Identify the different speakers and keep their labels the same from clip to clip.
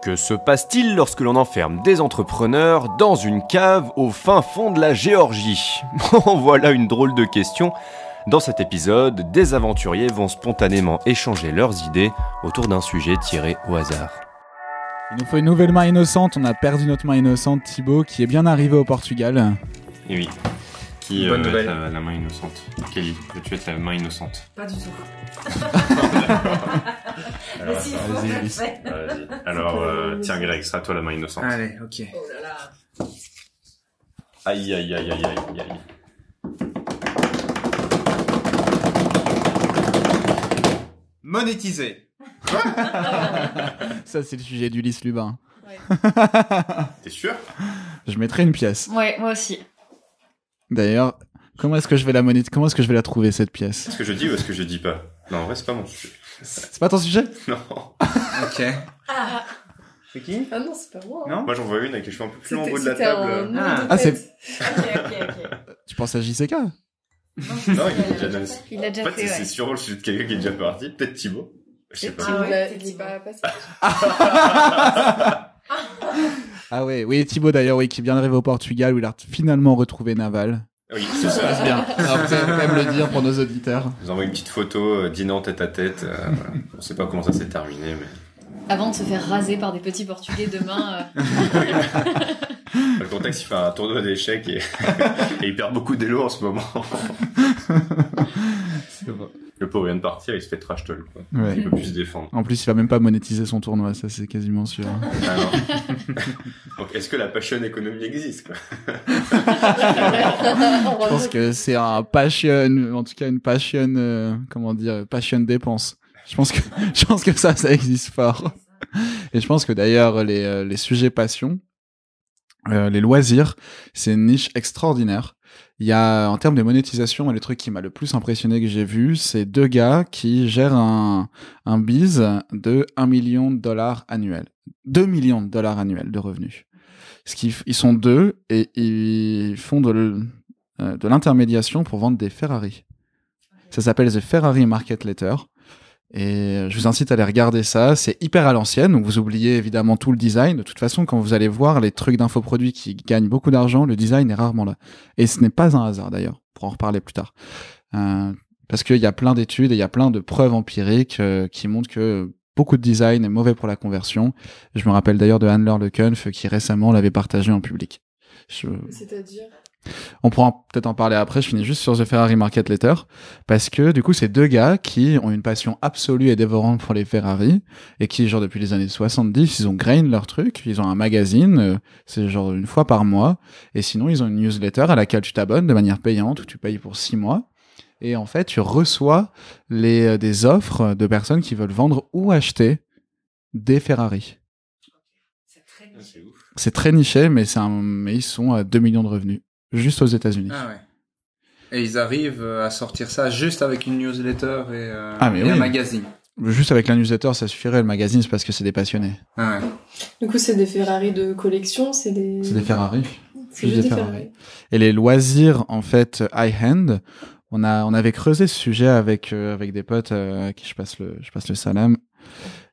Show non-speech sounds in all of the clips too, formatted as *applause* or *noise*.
Speaker 1: Que se passe-t-il lorsque l'on enferme des entrepreneurs dans une cave au fin fond de la Géorgie *laughs* Voilà une drôle de question. Dans cet épisode, des aventuriers vont spontanément échanger leurs idées autour d'un sujet tiré au hasard.
Speaker 2: Il nous faut une nouvelle main innocente. On a perdu notre main innocente, Thibaut, qui est bien arrivé au Portugal.
Speaker 3: Et oui. Qui
Speaker 4: Bonne
Speaker 3: euh, être la, la main innocente Kelly, veux-tu être la main innocente
Speaker 5: Pas du tout.
Speaker 3: Alors, *laughs*
Speaker 5: Mais si,
Speaker 3: attends,
Speaker 5: faut
Speaker 2: vas-y.
Speaker 3: Alors, euh, tiens Greg, sera toi la main innocente.
Speaker 4: Allez, ok.
Speaker 5: Oh là là.
Speaker 3: Aïe aïe aïe aïe aïe aïe.
Speaker 4: Monétiser. *laughs*
Speaker 2: Ça, c'est le sujet d'Ulysse Lubin. *laughs*
Speaker 3: T'es sûr?
Speaker 2: Je mettrai une pièce.
Speaker 5: Ouais, moi aussi.
Speaker 2: D'ailleurs, comment est-ce que je vais la monétiser Comment est-ce que je vais la trouver cette pièce
Speaker 3: Est-ce que je dis ou est-ce que je dis pas? Non, en vrai, c'est pas mon sujet.
Speaker 2: C'est pas ton sujet?
Speaker 3: Non. *laughs*
Speaker 4: Ok.
Speaker 5: Ah,
Speaker 4: C'est qui?
Speaker 5: Ah non, c'est pas moi. hein.
Speaker 4: Non?
Speaker 3: Moi, j'en vois une avec les cheveux un peu plus longs en
Speaker 5: C'était
Speaker 3: haut de la table.
Speaker 4: Ah.
Speaker 2: Ah,
Speaker 5: tête. Ok, ok, ok.
Speaker 2: Tu penses à JCK
Speaker 3: Non, il est déjà dans le-
Speaker 5: Il
Speaker 3: En
Speaker 5: déjà
Speaker 3: fait,
Speaker 5: fait,
Speaker 3: c'est
Speaker 5: ouais.
Speaker 3: c'est sûrement le sujet de quelqu'un qui est déjà parti. Peut-être Thibaut. Je sais pas.
Speaker 5: Ah ouais,
Speaker 6: il est pas passé.
Speaker 2: Ah ouais, oui, Thibaut d'ailleurs, oui, qui bien arrivé au Portugal où il a finalement retrouvé Naval.
Speaker 3: Oui,
Speaker 2: Ça se passe bien. Alors, vous allez quand même le dire pour nos auditeurs.
Speaker 3: Je vous envoie une petite photo euh, dînant tête à tête. euh. On sait pas comment ça s'est terminé, mais
Speaker 5: Avant de se faire raser par des petits portugais demain. euh, *laughs*
Speaker 3: le contexte, il fait un tournoi d'échecs et... *laughs* et il perd beaucoup d'élo en ce moment. *laughs* Le pauvre vient de partir, il se fait trash talk. Quoi.
Speaker 2: Ouais.
Speaker 3: Il peut plus se défendre.
Speaker 2: En plus, il va même pas monétiser son tournoi, ça c'est quasiment sûr.
Speaker 3: Ah non. *laughs* Donc, est-ce que la passion économie existe quoi? *laughs*
Speaker 2: Je pense que c'est un passion, en tout cas une passion, euh, comment dire, passion dépense. Je pense que, *laughs* je pense que ça, ça existe fort. Et je pense que d'ailleurs, les, euh, les sujets passion, euh, les loisirs, c'est une niche extraordinaire. Il y a, en termes de monétisation, le truc qui m'a le plus impressionné que j'ai vu, c'est deux gars qui gèrent un, un biz de 1 million de dollars annuels. 2 millions de dollars annuels de revenus. Ce ils sont deux et ils font de, euh, de l'intermédiation pour vendre des Ferrari. Ça s'appelle The Ferrari Market Letter. Et je vous incite à aller regarder ça. C'est hyper à l'ancienne, donc vous oubliez évidemment tout le design. De toute façon, quand vous allez voir les trucs d'infoproduits qui gagnent beaucoup d'argent, le design est rarement là. Et ce n'est pas un hasard d'ailleurs, pour en reparler plus tard. Euh, parce qu'il y a plein d'études et il y a plein de preuves empiriques euh, qui montrent que beaucoup de design est mauvais pour la conversion. Je me rappelle d'ailleurs de Handler Le Kunf qui récemment l'avait partagé en public.
Speaker 6: C'est-à-dire?
Speaker 2: On pourra peut-être en parler après. Je finis juste sur The Ferrari Market Letter parce que du coup, c'est deux gars qui ont une passion absolue et dévorante pour les Ferrari et qui, genre depuis les années 70, ils ont grain leur truc. Ils ont un magazine, euh, c'est genre une fois par mois. Et sinon, ils ont une newsletter à laquelle tu t'abonnes de manière payante où tu payes pour six mois. Et en fait, tu reçois les, euh, des offres de personnes qui veulent vendre ou acheter des Ferrari.
Speaker 5: C'est très
Speaker 2: niché, mais, un, mais ils sont à 2 millions de revenus. Juste aux États-Unis.
Speaker 4: Ah ouais. Et ils arrivent euh, à sortir ça juste avec une newsletter et, euh,
Speaker 2: Ah, mais
Speaker 4: et
Speaker 2: oui.
Speaker 4: un magazine.
Speaker 2: Juste avec la newsletter, ça suffirait. Le magazine, c'est parce que c'est des passionnés.
Speaker 4: Ah ouais.
Speaker 6: Du coup, c'est des Ferrari de collection, c'est des.
Speaker 2: C'est des Ferrari.
Speaker 6: C'est juste des Ferrari.
Speaker 2: Ferrari. Et les loisirs, en fait, high-hand, on, a, on avait creusé ce sujet avec, euh, avec des potes euh, à qui je passe, le, je passe le salam.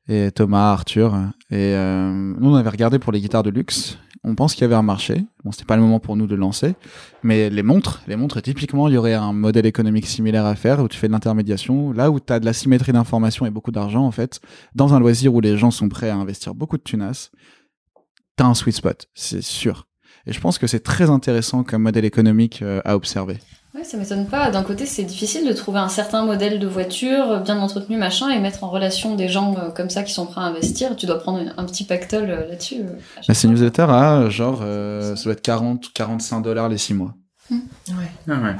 Speaker 2: Et Thomas, Arthur. Et euh, nous, on avait regardé pour les guitares de luxe. On pense qu'il y avait un marché. Bon, c'était pas le moment pour nous de lancer. Mais les montres, les montres, typiquement, il y aurait un modèle économique similaire à faire où tu fais de l'intermédiation. Là où tu as de la symétrie d'information et beaucoup d'argent, en fait, dans un loisir où les gens sont prêts à investir beaucoup de tunas, t'as un sweet spot, c'est sûr. Et je pense que c'est très intéressant comme modèle économique euh, à observer.
Speaker 5: Ouais, ça m'étonne pas. D'un côté, c'est difficile de trouver un certain modèle de voiture euh, bien entretenu, machin, et mettre en relation des gens euh, comme ça qui sont prêts à investir. Tu dois prendre un, un petit pactole euh, là-dessus. euh, chaque
Speaker 2: Mais ces newsletters à genre, euh, ça doit être 40, 45 dollars les 6 mois.
Speaker 4: Ah ouais.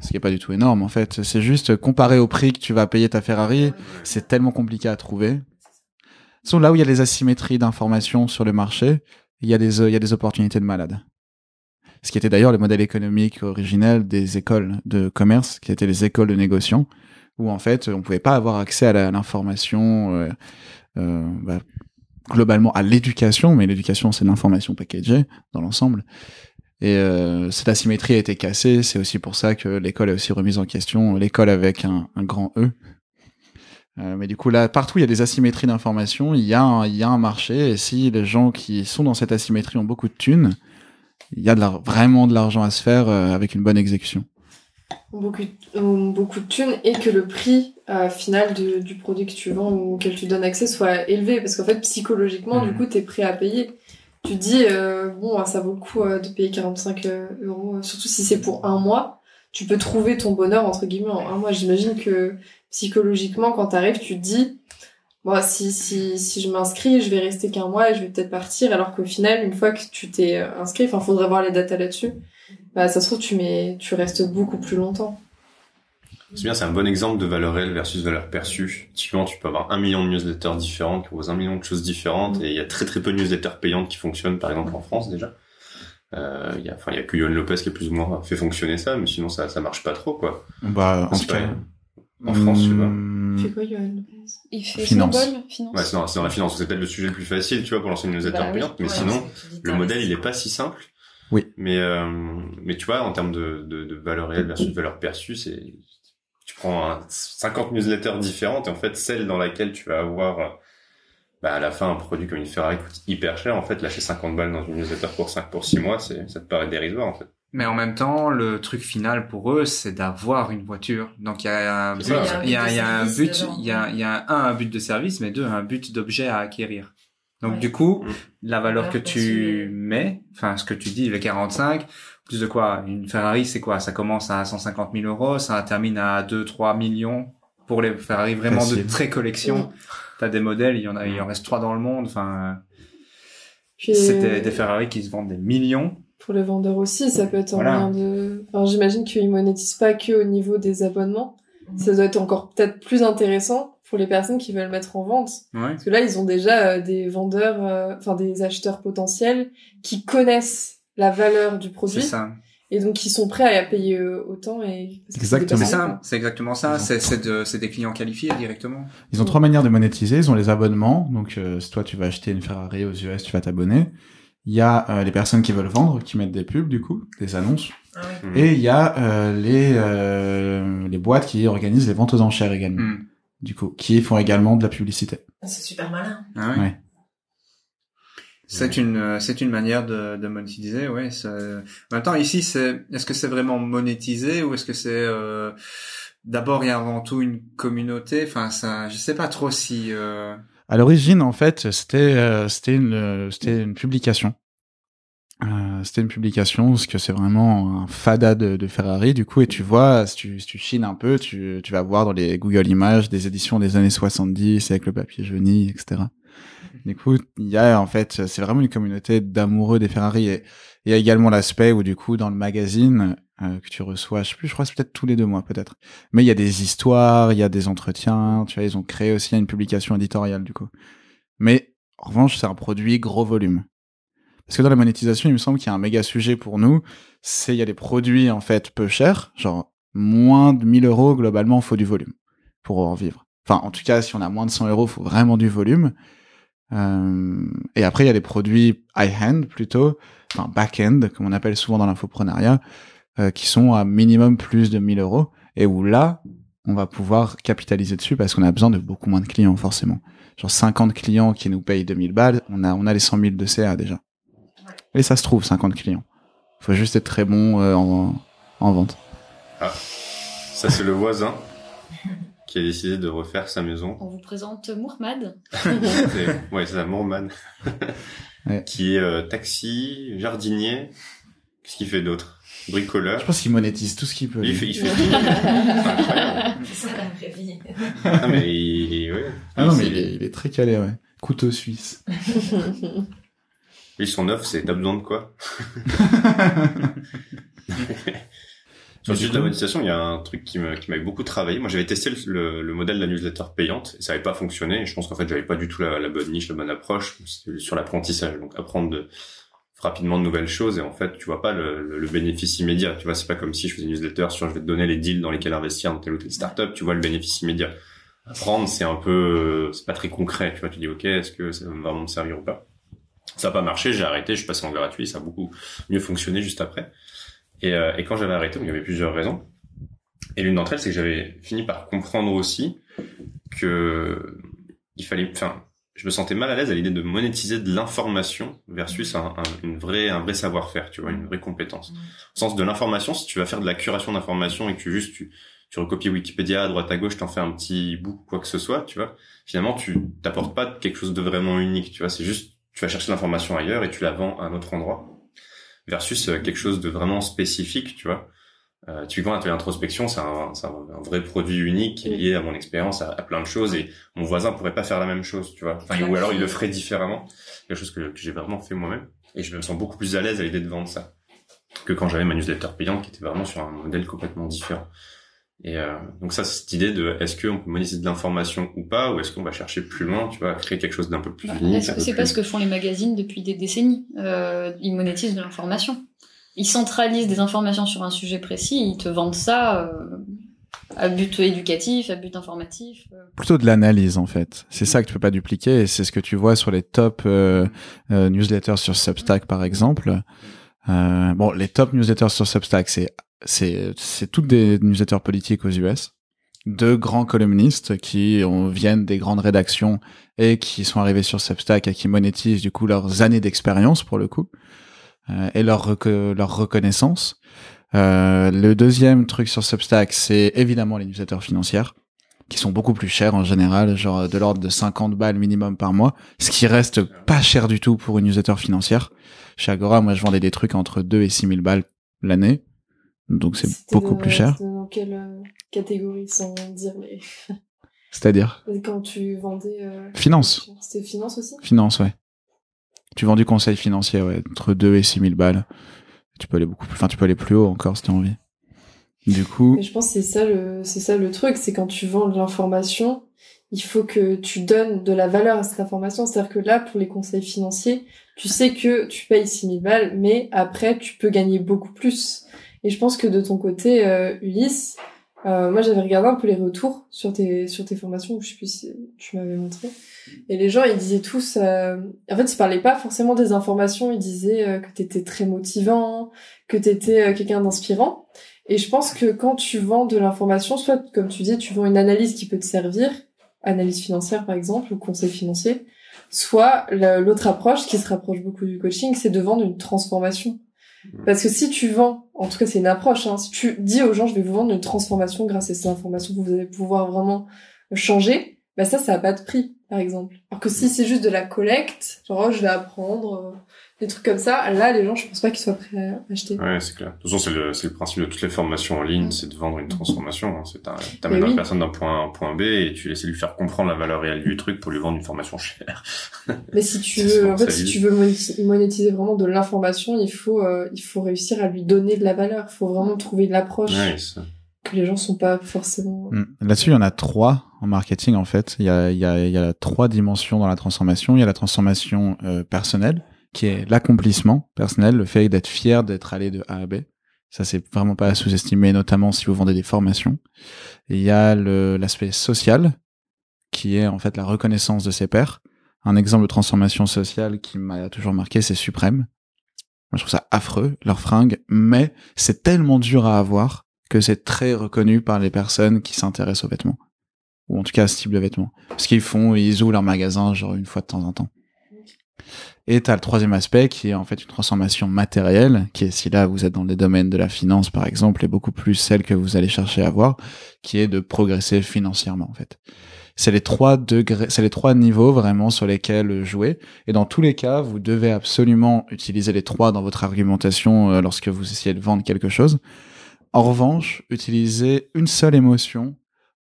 Speaker 2: Ce qui est pas du tout énorme en fait. C'est juste comparé au prix que tu vas payer ta Ferrari, c'est tellement compliqué à trouver. Sont là où il y a les asymétries d'informations sur le marché, il y a des, il y a des opportunités de malade. Ce qui était d'ailleurs le modèle économique originel des écoles de commerce, qui étaient les écoles de négociants, où en fait on pouvait pas avoir accès à l'information euh, euh, bah, globalement à l'éducation, mais l'éducation c'est l'information packagée dans l'ensemble. Et euh, cette asymétrie a été cassée. C'est aussi pour ça que l'école est aussi remise en question. L'école avec un, grand E. Mais du coup, là, partout, il y a des asymétries d'information, il il y a un marché, et si les gens qui sont dans cette asymétrie ont beaucoup de thunes, il y a de la, vraiment de l'argent à se faire euh, avec une bonne exécution.
Speaker 6: Beaucoup, beaucoup de thunes et que le prix euh, final de- du produit que tu vends ou auquel tu donnes accès soit élevé. Parce qu'en fait, psychologiquement, du coup, t'es prêt à payer. Tu dis, euh, bon, ça vaut le coup de payer 45 euh, euros, surtout si c'est pour un mois. Tu peux trouver ton bonheur, entre guillemets, en un mois. J'imagine que psychologiquement, quand t'arrives, tu te dis, bon, si, si, si je m'inscris, je vais rester qu'un mois et je vais peut-être partir. Alors qu'au final, une fois que tu t'es euh, inscrit, enfin, faudrait voir les datas là-dessus. Bah, ça se trouve, tu mets, tu restes beaucoup plus longtemps.
Speaker 3: C'est bien, c'est un bon exemple de valeur réelle versus valeur perçue. Typiquement, tu peux avoir un million de newsletters différentes qui proposent un million de choses différentes
Speaker 6: Mm.
Speaker 3: et il y a très très peu de newsletters payantes qui fonctionnent, par exemple en France déjà. Euh, il y a, enfin, il y a que Yohan Lopez qui a plus ou moins fait fonctionner ça, mais sinon ça, ça marche pas trop, quoi.
Speaker 2: Bah, en tout cas,
Speaker 3: pas- en France, je sais pas.
Speaker 2: hum,
Speaker 6: Tu fais quoi, Yoann
Speaker 5: Il fait
Speaker 2: Finance.
Speaker 5: Finance.
Speaker 3: Ouais, c'est dans, la finance, c'est peut-être le sujet le plus facile, tu vois, pour lancer une newsletter
Speaker 5: Bah oui.
Speaker 3: payante, mais
Speaker 5: Ouais,
Speaker 3: sinon, le modèle, il est pas si simple.
Speaker 2: Oui.
Speaker 3: Mais, euh, mais tu vois, en termes de, de, de valeur réelle versus valeur perçue, c'est, tu prends un- 50 newsletters différentes et en fait, celle dans laquelle tu vas avoir, bah, à la fin, un produit comme une Ferrari coûte hyper cher. En fait, lâcher 50 balles dans une newsletter pour 5, pour 6 mois, c'est, ça te paraît dérisoire, en fait.
Speaker 4: Mais en même temps, le truc final pour eux, c'est d'avoir une voiture. Donc il y a un but, il y a, il y a un
Speaker 7: service
Speaker 4: but, il y a, il y a un, un but de service, mais deux, un but d'objet à acquérir. Donc
Speaker 7: Ouais.
Speaker 4: du coup,
Speaker 3: Mm.
Speaker 4: la valeur que tu mets, enfin ce que tu dis, le 45, plus de quoi? Une Ferrari, c'est quoi? Ça commence à 150 000 euros, ça termine à 2-3 millions pour les Ferrari vraiment
Speaker 2: Facile.
Speaker 4: de très collection.
Speaker 6: Mm.
Speaker 4: T'as des modèles, il y en a, il en reste trois dans le monde. Enfin, c'est des, des Ferrari qui se vendent des millions.
Speaker 6: Pour les vendeurs aussi, ça peut être un
Speaker 4: Voilà.
Speaker 6: moyen de... Enfin, j'imagine qu'ils monétisent pas que au niveau des abonnements. Ça doit être encore peut-être plus intéressant pour les personnes qui veulent mettre en vente.
Speaker 4: Ouais.
Speaker 6: Parce que là, ils ont déjà euh, des vendeurs, euh, enfin des acheteurs potentiels qui connaissent la valeur du
Speaker 4: C'est
Speaker 6: produit
Speaker 4: ça.
Speaker 6: et donc qui sont prêts à payer euh, autant et
Speaker 2: Exactement.
Speaker 4: C'est ça, c'est exactement ça. C'est c'est de- c'est des clients qualifiés directement.
Speaker 2: Ils ont trois manières de monétiser. Ils ont les abonnements. Donc, euh, si toi, tu vas acheter une Ferrari aux US, tu vas t'abonner. Il y a euh, les personnes qui veulent vendre, qui mettent des pubs, du coup, des annonces.
Speaker 7: Ah oui.
Speaker 3: Mm.
Speaker 2: Et il y a euh, les, euh, les boîtes qui organisent les ventes aux enchères également,
Speaker 4: Hmm.
Speaker 2: du coup, qui font également de la publicité.
Speaker 7: C'est super malin.
Speaker 4: Ah ouais.
Speaker 2: Ouais.
Speaker 4: C'est une euh, c'est une manière de, de monétiser, ouais. c'est- En même temps, ici, c'est est-ce que c'est vraiment monétisé ou est-ce que c'est euh, d'abord et avant tout une communauté? Enfin, ça, je sais pas trop si.
Speaker 2: À l'origine, en fait, c'était euh, c'était une euh, une publication. Euh, c'était une publication parce que c'est vraiment un fada de, de Ferrari du coup et tu vois si tu, si tu chines un peu tu, tu vas voir dans les Google Images des éditions des années 70 avec le papier jauni etc du coup il y a en fait c'est vraiment une communauté d'amoureux des Ferrari et il y a également l'aspect où du coup dans le magazine euh, que tu reçois je sais plus je crois c'est peut-être tous les deux mois peut-être mais il y a des histoires il y a des entretiens tu vois ils ont créé aussi une publication éditoriale du coup mais en revanche c'est un produit gros volume parce que dans la monétisation, il me semble qu'il y a un méga sujet pour nous, c'est il y a des produits en fait peu chers, genre moins de 1000 euros globalement, faut du volume pour en vivre. Enfin, en tout cas, si on a moins de 100 euros, faut vraiment du volume. Euh, et après, il y a des produits high-end plutôt, enfin back-end, comme on appelle souvent dans l'infoprenariat, euh, qui sont à minimum plus de 1000 euros, et où là, on va pouvoir capitaliser dessus parce qu'on a besoin de beaucoup moins de clients, forcément. Genre 50 clients qui nous payent 2000 balles, on a, on a les 100 000 de CA déjà. Et ça se trouve, 50 clients. Faut juste être très bon euh, en, en vente.
Speaker 3: Ça, c'est le voisin qui a décidé de refaire sa maison.
Speaker 5: On vous présente Mourmad. *laughs*
Speaker 3: Ouais, c'est ça. *laughs*
Speaker 2: Ouais.
Speaker 3: Qui est euh, taxi, jardinier. Qu'est-ce qu'il fait d'autre? Bricoleur.
Speaker 2: Je pense qu'il monétise tout ce qu'il peut.
Speaker 3: Il fait, il fait *laughs* tout. C'est incroyable.
Speaker 7: C'est ça la vraie vie.
Speaker 3: Ah, mais il, il- ouais.
Speaker 2: Ah non, mais il est, il est très calé, ouais. Couteau suisse.
Speaker 3: Lui, son offre, c'est t'as besoin de quoi Sur le sujet de la monétisation, il y a un truc qui me- qui m'avait beaucoup travaillé. Moi, j'avais testé le, le- le modèle de la newsletter payante et ça n'avait pas fonctionné. Et je pense qu'en fait, j'avais pas du tout la, la bonne niche, la bonne approche sur l'apprentissage. Donc, apprendre de, rapidement de nouvelles choses et en fait, tu vois pas le, le- le bénéfice immédiat. Tu vois, c'est pas comme si je faisais une newsletter sur je vais te donner les deals dans lesquels investir dans telle ou telle startup. Tu vois le bénéfice immédiat. Apprendre, c'est un peu, c'est pas très concret. Tu vois, tu dis ok, est-ce que ça va vraiment me servir ou pas? Ça n'a pas marché. J'ai arrêté. Je suis passé en gratuit. Ça a beaucoup mieux fonctionné juste après. Et, euh, et quand j'avais arrêté, il y avait plusieurs raisons. Et l'une d'entre elles, c'est que j'avais fini par comprendre aussi que il fallait, enfin, je me sentais mal à l'aise à l'idée de monétiser de l'information versus un, un, une vraie, un vrai savoir-faire, tu vois, une vraie compétence. Au sens de l'information, si tu vas faire de la curation d'informations et que tu juste tu, tu recopies Wikipédia à droite à gauche, t'en fais un petit bout, quoi que ce soit, tu vois, finalement, tu t'apportes pas quelque chose de vraiment unique, tu vois, c'est juste, tu vas chercher l'information ailleurs et tu la vends à un autre endroit. Versus euh, quelque chose de vraiment spécifique, tu vois. Euh, typiquement, l'atelier introspection, c'est un, c'est un, un vrai produit unique qui est lié à mon expérience, à, à plein de choses, et mon voisin pourrait pas faire la même chose, tu vois. Enfin, ou alors il le ferait différemment. Quelque chose que, que j'ai vraiment fait moi-même. Et je me sens beaucoup plus à l'aise à l'idée de vendre ça que quand j'avais ma newsletter payante qui était vraiment sur un modèle complètement différent. Et euh, donc ça, c'est cette idée de est-ce qu'on peut monétiser de l'information ou pas, ou est-ce qu'on va chercher plus loin, tu vois, à créer quelque chose d'un peu plus
Speaker 5: Bah,
Speaker 3: unique.
Speaker 5: C'est
Speaker 3: plus-
Speaker 5: pas ce que font les magazines depuis des décennies euh, Ils monétisent de l'information. Ils centralisent des informations sur un sujet précis, ils te vendent ça euh, à but éducatif, à but informatif. euh.
Speaker 2: Plutôt de l'analyse en fait. C'est ça que tu peux pas dupliquer et c'est ce que tu vois sur les top euh, euh, newsletters sur Substack par exemple. Euh, bon, les top newsletters sur Substack, c'est c'est toutes des newsletters politiques aux US, de grands columnistes qui ont, viennent des grandes rédactions et qui sont arrivés sur Substack et qui monétisent du coup leurs années d'expérience pour le coup euh, et leur leur reconnaissance. Euh, le deuxième truc sur Substack, c'est évidemment les newsletters financières qui sont beaucoup plus chers en général, genre de l'ordre de 50 balles minimum par mois, ce qui reste pas cher du tout pour une newsletter financière. Chez Agora, moi, je vendais des trucs entre 2 et 6 000 balles l'année, donc c'est beaucoup plus cher.
Speaker 6: Dans quelle euh, catégorie, sans dire les... *laughs*
Speaker 2: C'est-à-dire
Speaker 6: Quand tu vendais... euh,
Speaker 2: Finance.
Speaker 6: C'était finance aussi?
Speaker 2: Finance, ouais. Tu vends du conseil financier, ouais, entre 2 et 6 000 balles. Tu peux aller beaucoup plus, enfin, tu peux aller plus haut encore si tu as envie. Du coup,
Speaker 6: Mais je pense que c'est ça le, c'est ça le truc, c'est quand tu vends de l'information, il faut que tu donnes de la valeur à cette information. C'est-à-dire que là, pour les conseils financiers, tu sais que tu payes 6000 balles, mais après, tu peux gagner beaucoup plus. Et je pense que de ton côté, euh, Ulysse, euh, moi, j'avais regardé un peu les retours sur tes, sur tes formations, je sais plus si tu m'avais montré. Et les gens, ils disaient tous, euh, en fait, ils parlaient pas forcément des informations, ils disaient euh, que t'étais très motivant, que t'étais euh, quelqu'un d'inspirant. Et je pense que quand tu vends de l'information, soit comme tu dis, tu vends une analyse qui peut te servir, analyse financière par exemple, ou conseil financier, soit la- l'autre approche qui se rapproche beaucoup du coaching, c'est de vendre une transformation. Parce que si tu vends, en tout cas c'est une approche, hein, si tu dis aux gens je vais vous vendre une transformation grâce à ces informations, vous allez pouvoir vraiment changer, bah ça, ça a pas de prix, par exemple. Alors que si c'est juste de la collecte, genre oh, je vais apprendre, euh, des trucs comme ça, là les gens je pense pas qu'ils soient prêts à acheter.
Speaker 3: Ouais, c'est clair. De toute façon, c'est le, c'est le principe de toutes les formations en ligne, c'est de vendre une transformation. Hein. C'est un- t'amènes
Speaker 6: oui.
Speaker 3: la personne d'un point A à un point B et tu essaies de lui faire comprendre la valeur réelle du truc pour lui vendre une formation chère. *laughs*
Speaker 6: Mais si tu veux, en fait, si tu veux monétiser vraiment de l'information, il faut, euh, il faut réussir à lui donner de la valeur. Il faut vraiment trouver de l'approche
Speaker 3: Ouais, c'est-
Speaker 6: que les gens sont pas forcément.
Speaker 2: Mm. Là-dessus, il y en a trois en marketing en fait. Il y a, il y a, il y a trois dimensions dans la transformation. Il y a la transformation euh, personnelle, qui est l'accomplissement personnel, le fait d'être fier d'être allé de A à B. Ça, c'est vraiment pas à sous-estimer, notamment si vous vendez des formations. Il y a l'aspect social, qui est en fait la reconnaissance de ses pairs. Un exemple de transformation sociale qui m'a toujours marqué, c'est Suprême. Moi, je trouve ça affreux, leurs fringues, mais c'est tellement dur à avoir que c'est très reconnu par les personnes qui s'intéressent aux vêtements. Ou en tout cas à ce type de vêtements. Ce qu'ils font, ils ouvrent leur magasin genre une fois de temps en temps. Et t'as le troisième aspect qui est en fait une transformation matérielle, qui est si là vous êtes dans les domaines de la finance par exemple, et beaucoup plus celle que vous allez chercher à avoir, qui est de progresser financièrement en fait. C'est les trois degrés, c'est les trois niveaux vraiment sur lesquels jouer. Et dans tous les cas, vous devez absolument utiliser les trois dans votre argumentation euh, lorsque vous essayez de vendre quelque chose. En revanche, utilisez une seule émotion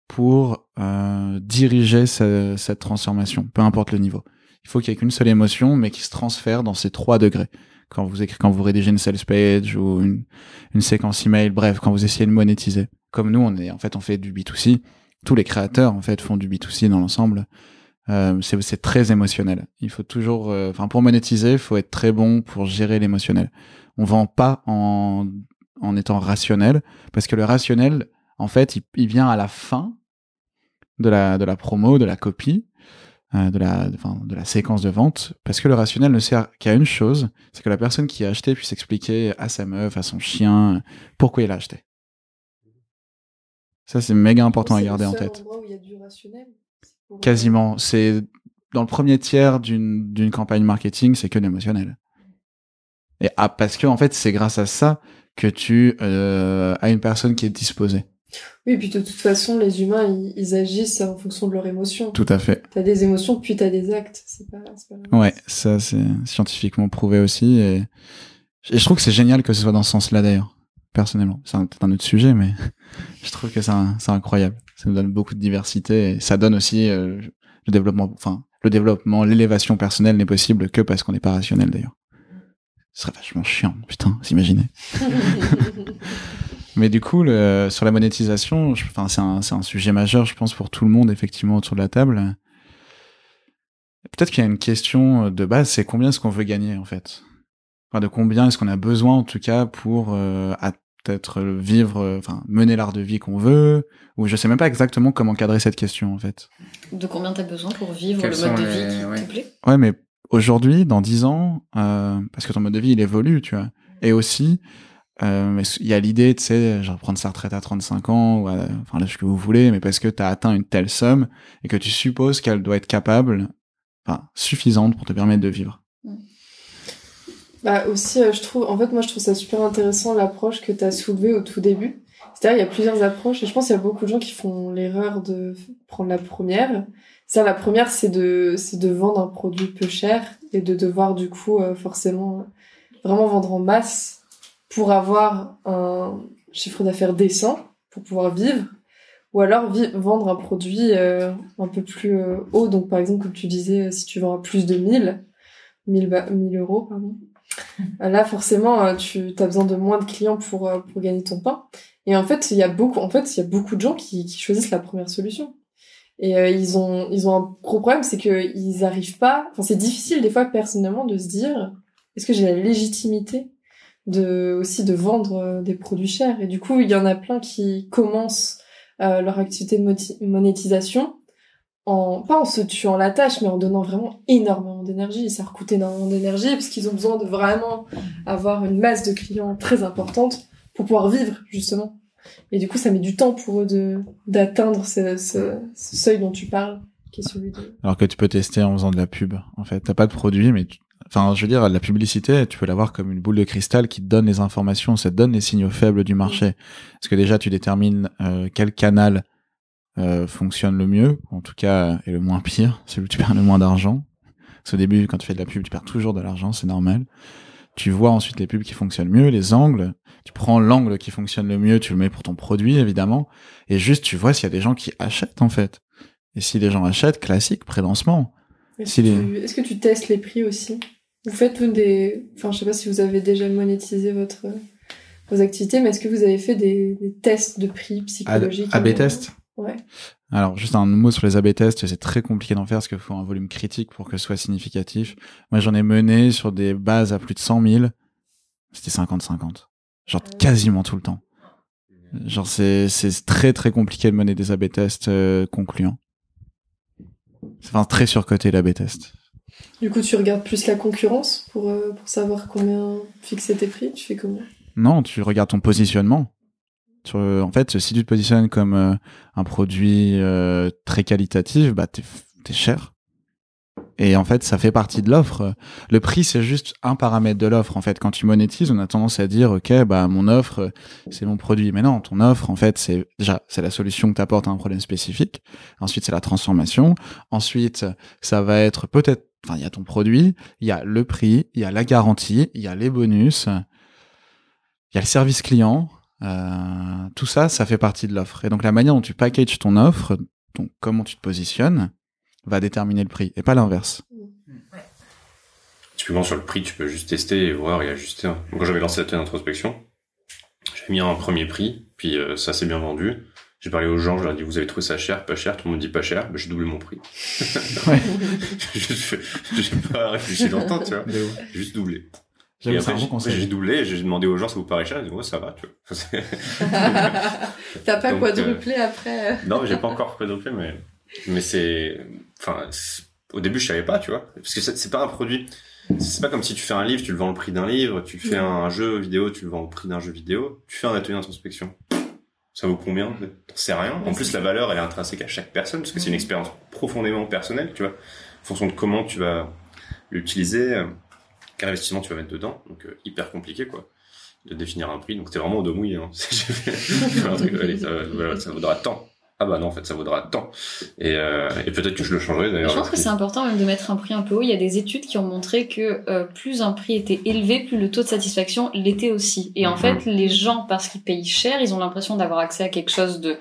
Speaker 2: pour euh, diriger ce- cette transformation, peu importe le niveau. Il faut qu'il y ait qu'une seule émotion, mais qui se transfère dans ces trois degrés. Quand vous écrivez, quand vous rédigez une sales page ou une, séquence email, bref, quand vous essayez de monétiser. Comme nous, on est, en fait, on fait du B2C. Tous les créateurs, en fait, font du B2C dans l'ensemble. Euh, c'est c'est très émotionnel. Il faut toujours, euh, enfin, pour monétiser, il faut être très bon pour gérer l'émotionnel. On vend pas en, en étant rationnel, parce que le rationnel, en fait, il, il vient à la fin de la, de la promo, de la copie, euh, de, la, enfin, de la séquence de vente, parce que le rationnel ne sert qu'à une chose, c'est que la personne qui a acheté puisse expliquer à sa meuf, à son chien, pourquoi il a acheté. Ça, c'est méga important à
Speaker 6: le
Speaker 2: garder en tête.
Speaker 6: endroit où il y a du rationnel. C'est pour-
Speaker 2: Quasiment. C'est dans le premier tiers d'une d'une campagne marketing, c'est que l'émotionnel. Et ah, parce que en fait, c'est grâce à ça que tu euh, as une personne qui est disposée.
Speaker 6: Oui, puis de toute façon, les humains, ils, ils agissent en fonction de leurs émotions.
Speaker 2: Tout à fait.
Speaker 6: T'as des émotions, puis t'as des actes. C'est pas, c'est pas
Speaker 2: Ouais, ça c'est scientifiquement prouvé aussi. Et, et je trouve que c'est génial que ce soit dans ce sens-là d'ailleurs, personnellement. C'est un- peut-être un autre sujet, mais *laughs* je trouve que c'est incroyable. Ça nous donne beaucoup de diversité et ça donne aussi euh, le développement, enfin le développement, l'élévation personnelle n'est possible que parce qu'on n'est pas rationnel d'ailleurs. Ce serait vachement chiant, putain, s'imaginer. *laughs* *laughs* Mais du coup, le, sur la monétisation, enfin, c'est un, sujet majeur, je pense, pour tout le monde, effectivement, autour de la table. Peut-être qu'il y a une question de base, c'est combien est-ce qu'on veut gagner, en fait? Enfin, De combien est-ce qu'on a besoin, en tout cas, pour euh, peut-être vivre, euh, enfin, mener l'art de vie qu'on veut? Ou je sais même pas exactement comment cadrer cette question, en fait.
Speaker 5: De combien t'as besoin pour vivre
Speaker 4: Quels
Speaker 5: le mode de
Speaker 4: les-
Speaker 5: vie qui
Speaker 4: ouais.
Speaker 5: te plaît?
Speaker 2: Ouais, mais aujourd'hui, dans 10 ans, euh, parce que ton mode de vie, il évolue, tu vois. Et aussi, euh, il y a l'idée, tu sais, genre prendre sa retraite à 35 ans, ou à, enfin, l'âge que vous voulez, mais parce que tu as atteint une telle somme et que tu supposes qu'elle doit être capable, enfin, suffisante pour te permettre de vivre.
Speaker 6: Bah aussi, euh, je trouve, en fait, moi, je trouve ça super intéressant l'approche que tu as soulevée au tout début. C'est-à-dire, il y a plusieurs approches, et je pense qu'il y a beaucoup de gens qui font l'erreur de prendre la première. Ça, la première, c'est de, c'est de vendre un produit peu cher et de devoir, du coup, euh, forcément, vraiment vendre en masse pour avoir un chiffre d'affaires décent, pour pouvoir vivre. Ou alors vendre un produit euh, un peu plus euh, haut. Donc, par exemple, comme tu disais, si tu vends à plus de 1000, 1000, ba- 1000 euros, pardon. *laughs* Là, forcément, euh, tu as besoin de moins de clients pour, euh, pour gagner ton pain. Et en fait, il y a beaucoup, en fait, il y a beaucoup de gens qui, qui choisissent la première solution. Et euh, ils ont, ils ont un gros problème, c'est que ils arrivent pas. Enfin, c'est difficile des fois personnellement de se dire, est-ce que j'ai la légitimité aussi de vendre euh, des produits chers. Et du coup, il y en a plein qui commencent euh, leur activité de monétisation en pas en se tuant la tâche, mais en donnant vraiment énormément d'énergie. Ça leur coûte énormément d'énergie parce qu'ils ont besoin de vraiment avoir une masse de clients très importante pour pouvoir vivre justement. Et du coup, ça met du temps pour eux de d'atteindre ce seuil dont tu parles, qui est celui de.
Speaker 2: Alors que tu peux tester en faisant de la pub. En fait, t'as pas de produit, mais tu- enfin, je veux dire, la publicité, tu peux l'avoir comme une boule de cristal qui te donne les informations, ça te donne les signaux faibles du marché. Parce que déjà, tu détermines euh, quel canal euh, fonctionne le mieux, en tout cas, et le moins pire, celui où tu perds le moins d'argent? Parce qu'au début, quand tu fais de la pub, tu perds toujours de l'argent, c'est normal. Tu vois ensuite les pubs qui fonctionnent mieux, les angles. Tu prends l'angle qui fonctionne le mieux, tu le mets pour ton produit, évidemment. Et juste, tu vois s'il y a des gens qui achètent, en fait. Et si les gens achètent, classique, pré-lancement.
Speaker 6: Est-ce
Speaker 2: Si
Speaker 6: que,
Speaker 2: les-
Speaker 6: tu- est-ce que tu testes les prix aussi? Vous faites des, enfin, je sais pas si vous avez déjà monétisé votre vos activités, mais est-ce que vous avez fait des, des tests de prix psychologiques
Speaker 2: AB test
Speaker 6: Ouais.
Speaker 2: Alors, juste un mot sur les AB tests, c'est très compliqué d'en faire parce qu'il faut un volume critique pour que ce soit significatif. Moi, j'en ai mené sur des bases à plus de 100 000. C'était 50-50. Genre
Speaker 6: Ah
Speaker 2: quasiment tout le temps. Genre, c'est, c'est très très compliqué de mener des AB tests euh, concluants. C'est enfin, très surcoté l'AB test.
Speaker 6: Du coup, tu regardes plus la concurrence pour euh, pour savoir combien fixer tes prix. Tu fais comment?
Speaker 2: Non, tu regardes ton positionnement. Tu- en fait, si tu te positionnes comme euh, un produit euh, très qualitatif, bah t'es, cher. Et en fait, ça fait partie de l'offre. Le prix, c'est juste un paramètre de l'offre. En fait, quand tu monétises, on a tendance à dire, ok, bah mon offre, euh, c'est mon produit. Mais non, ton offre, en fait, c'est déjà c'est la solution que tu apportes à un problème spécifique. Ensuite, c'est la transformation. Ensuite, ça va être peut-être, enfin, il y a ton produit, il y a le prix, il y a la garantie, il y a les bonus, il y a le service client. Euh, tout ça, ça fait partie de l'offre. Et donc la manière dont tu packages ton offre, donc comment tu te positionnes, va déterminer le prix, et pas l'inverse.
Speaker 3: Typiquement sur le prix, tu peux juste tester et voir et ajuster. Donc, Quand j'avais lancé la d'introspection, j'avais mis un premier prix, puis euh, ça s'est bien vendu. J'ai parlé aux gens, je leur ai dit vous avez trouvé ça cher, pas cher, tout le monde dit pas cher, bah, j'ai doublé mon prix.
Speaker 2: Ouais. *laughs*
Speaker 3: j'ai juste fait- j'ai pas réfléchi longtemps, tu vois. J'ai juste doublé. Et après, j'ai-
Speaker 2: conseil.
Speaker 3: j'ai doublé, j'ai demandé aux gens ça vous paraît cher, ils disent ouais ça va, tu vois. *laughs* *laughs*
Speaker 6: T'as pas
Speaker 3: Donc,
Speaker 6: quadruplé après euh,
Speaker 3: non, mais j'ai pas encore quadruplé, mais mais c'est, enfin, au début je savais pas, tu vois, parce que c'est c'est pas un produit. C'est pas comme si tu fais un livre, tu le vends au prix d'un livre, tu fais
Speaker 6: Mm.
Speaker 3: un jeu vidéo, tu le vends au prix d'un jeu vidéo, tu fais un atelier d'introspection. Ça vaut combien T'en sais rien. En plus, la valeur, elle est intrinsèque à chaque personne, parce que c'est une expérience profondément personnelle, tu vois. En fonction de comment tu vas l'utiliser, euh, quel investissement tu vas mettre dedans. Donc, euh, hyper compliqué, quoi, de définir un prix. Donc, t'es vraiment au dos mouillé. Hein. *laughs* J'ai fait un truc, allez, ça, voilà, ça vaudra tant. Ah bah non, en fait, ça vaudra tant. Et, euh, et peut-être que je le changerai,
Speaker 5: Je
Speaker 3: d'ailleurs.
Speaker 5: pense que c'est important même de mettre un prix un peu haut. Il y a des études qui ont montré que euh, plus un prix était élevé, plus le taux de satisfaction l'était aussi. Et en
Speaker 3: Mhm.
Speaker 5: fait, les gens, parce qu'ils payent cher, ils ont l'impression d'avoir accès à quelque chose de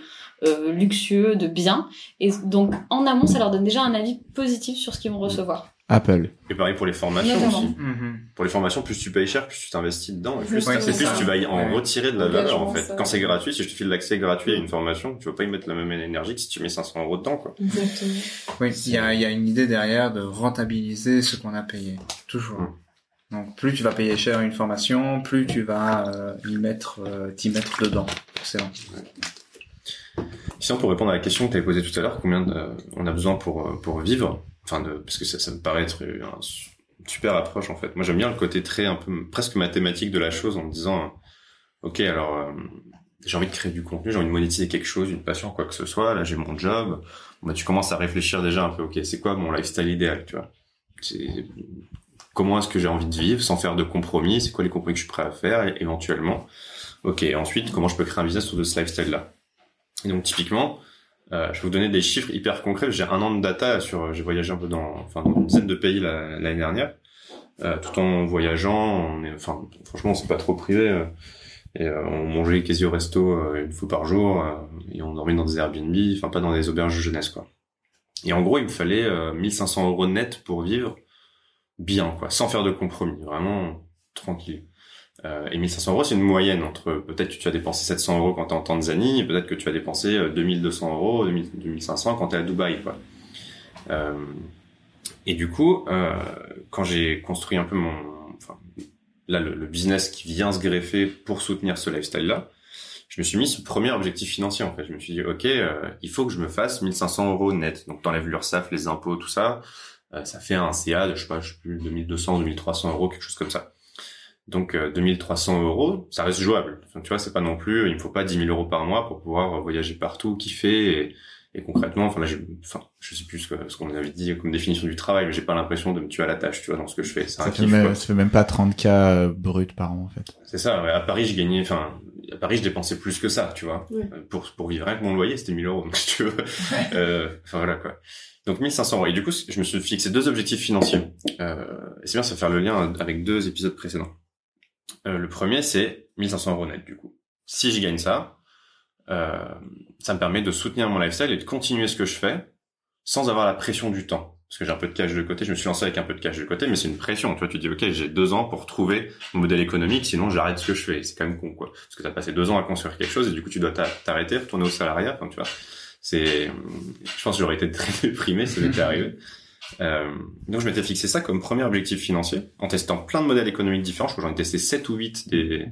Speaker 5: euh, luxueux, de bien. Et donc, en amont, ça leur donne déjà un avis positif sur ce qu'ils vont recevoir.
Speaker 2: Apple.
Speaker 3: Et pareil pour les formations aussi.
Speaker 4: Mhm.
Speaker 3: Pour les formations, plus tu payes cher, plus tu t'investis dedans, et plus,
Speaker 6: Ouais, ça.
Speaker 3: tu vas y en
Speaker 4: Ouais.
Speaker 3: retirer de la valeur, en fait.
Speaker 6: ça.
Speaker 3: Quand c'est gratuit, si je te file l'accès gratuit à une formation, tu vas pas y mettre la même énergie que si tu mets 500 euros dedans, quoi.
Speaker 6: Exactement.
Speaker 4: Oui, il y a, il y a une idée derrière de rentabiliser ce qu'on a payé. Toujours.
Speaker 3: Mm.
Speaker 4: Donc plus tu vas payer cher une formation, plus tu vas euh, y mettre, euh, t'y mettre dedans. Excellent.
Speaker 3: Sinon, pour répondre à la question que tu avais posée tout à l'heure, combien de- on a besoin pour, euh, pour vivre, enfin, de, parce que ça, ça me paraît être une su- super approche, en fait. Moi, j'aime bien le côté très, un peu, presque mathématique de la chose en me disant, ok, alors, euh, j'ai envie de créer du contenu, j'ai envie de monétiser quelque chose, une passion, quoi que ce soit, là, j'ai mon job. Bah, tu commences à réfléchir déjà un peu, ok, c'est quoi mon lifestyle idéal, tu vois? C'est, comment est-ce que j'ai envie de vivre sans faire de compromis? C'est quoi les compromis que je suis prêt à faire, éventuellement? Ok, ensuite, comment je peux créer un business autour de ce lifestyle-là? Et donc typiquement, euh, je vais vous donner des chiffres hyper concrets. J'ai un an de data sur, j'ai voyagé un peu dans, enfin, dans une dizaine de pays la- l'année dernière, euh, tout en voyageant. On est, enfin, franchement, c'est pas trop privé. euh, et euh, on mangeait quasi au resto euh, une fois par jour euh, et on dormait dans des Airbnb, enfin pas dans des auberges jeunesse quoi. Et en gros, il me fallait euh, 1500 euros net pour vivre bien quoi, sans faire de compromis, vraiment tranquille. Euh, et 1500 euros, c'est une moyenne entre peut-être que tu as dépensé 700 euros quand tu es en Tanzanie, peut-être que tu as dépensé euh, 2200 euros, 2000 2500 quand tu es à Dubaï, quoi. Euh, et du coup, euh, quand j'ai construit un peu mon, enfin, là, le, le business qui vient se greffer pour soutenir ce lifestyle-là, je me suis mis ce premier objectif financier, en fait. Je me suis dit, OK, euh, il faut que je me fasse 1500 euros net. Donc, t'enlèves l'URSSAF, les impôts, tout ça. Euh, ça fait un CA de, je sais pas, je sais plus, 2200, 2300 euros, quelque chose comme ça. Donc euh, 2300 euros, ça reste jouable. Enfin, tu vois, c'est pas non plus, il me faut pas 10 000 euros par mois pour pouvoir voyager partout, kiffer et, et concrètement, enfin là, j'ai- enfin, je sais plus ce que- ce qu'on avait dit comme définition du travail, mais j'ai pas l'impression de me tuer à la tâche, tu vois, dans ce que je fais. C'est un
Speaker 2: Ça fait,
Speaker 3: kiff,
Speaker 2: même, ça fait même pas 30K euh, brut par an, en fait.
Speaker 3: C'est ça. ouais. À Paris, je gagnais, enfin, à Paris, je dépensais plus que ça, tu vois,
Speaker 6: Oui.
Speaker 3: Euh, pour pour vivre. Rien que mon loyer, c'était 1000 euros, donc si *laughs* tu veux. Euh, Enfin voilà quoi. Donc 1500 euros. Et du coup, je me suis fixé deux objectifs financiers. Euh, et c'est bien, ça va faire le lien avec deux épisodes précédents. Euh, le premier, c'est 1500 euros net, du coup. Si je gagne ça, euh, ça me permet de soutenir mon lifestyle et de continuer ce que je fais sans avoir la pression du temps. Parce que j'ai un peu de cash de côté, je me suis lancé avec un peu de cash de côté, mais c'est une pression. Tu vois, tu dis, ok, j'ai deux ans pour trouver mon modèle économique, sinon j'arrête ce que je fais. C'est quand même con, quoi. Parce que t'as passé deux ans à construire quelque chose et du coup tu dois t'a- t'arrêter, retourner au salariat. Enfin, tu vois, c'est, je pense que j'aurais été *laughs* très déprimé, ça m'était arrivé. Euh, donc je m'étais fixé ça comme premier objectif financier, en testant plein de modèles économiques différents. Je crois que j'en ai testé 7 ou 8 des,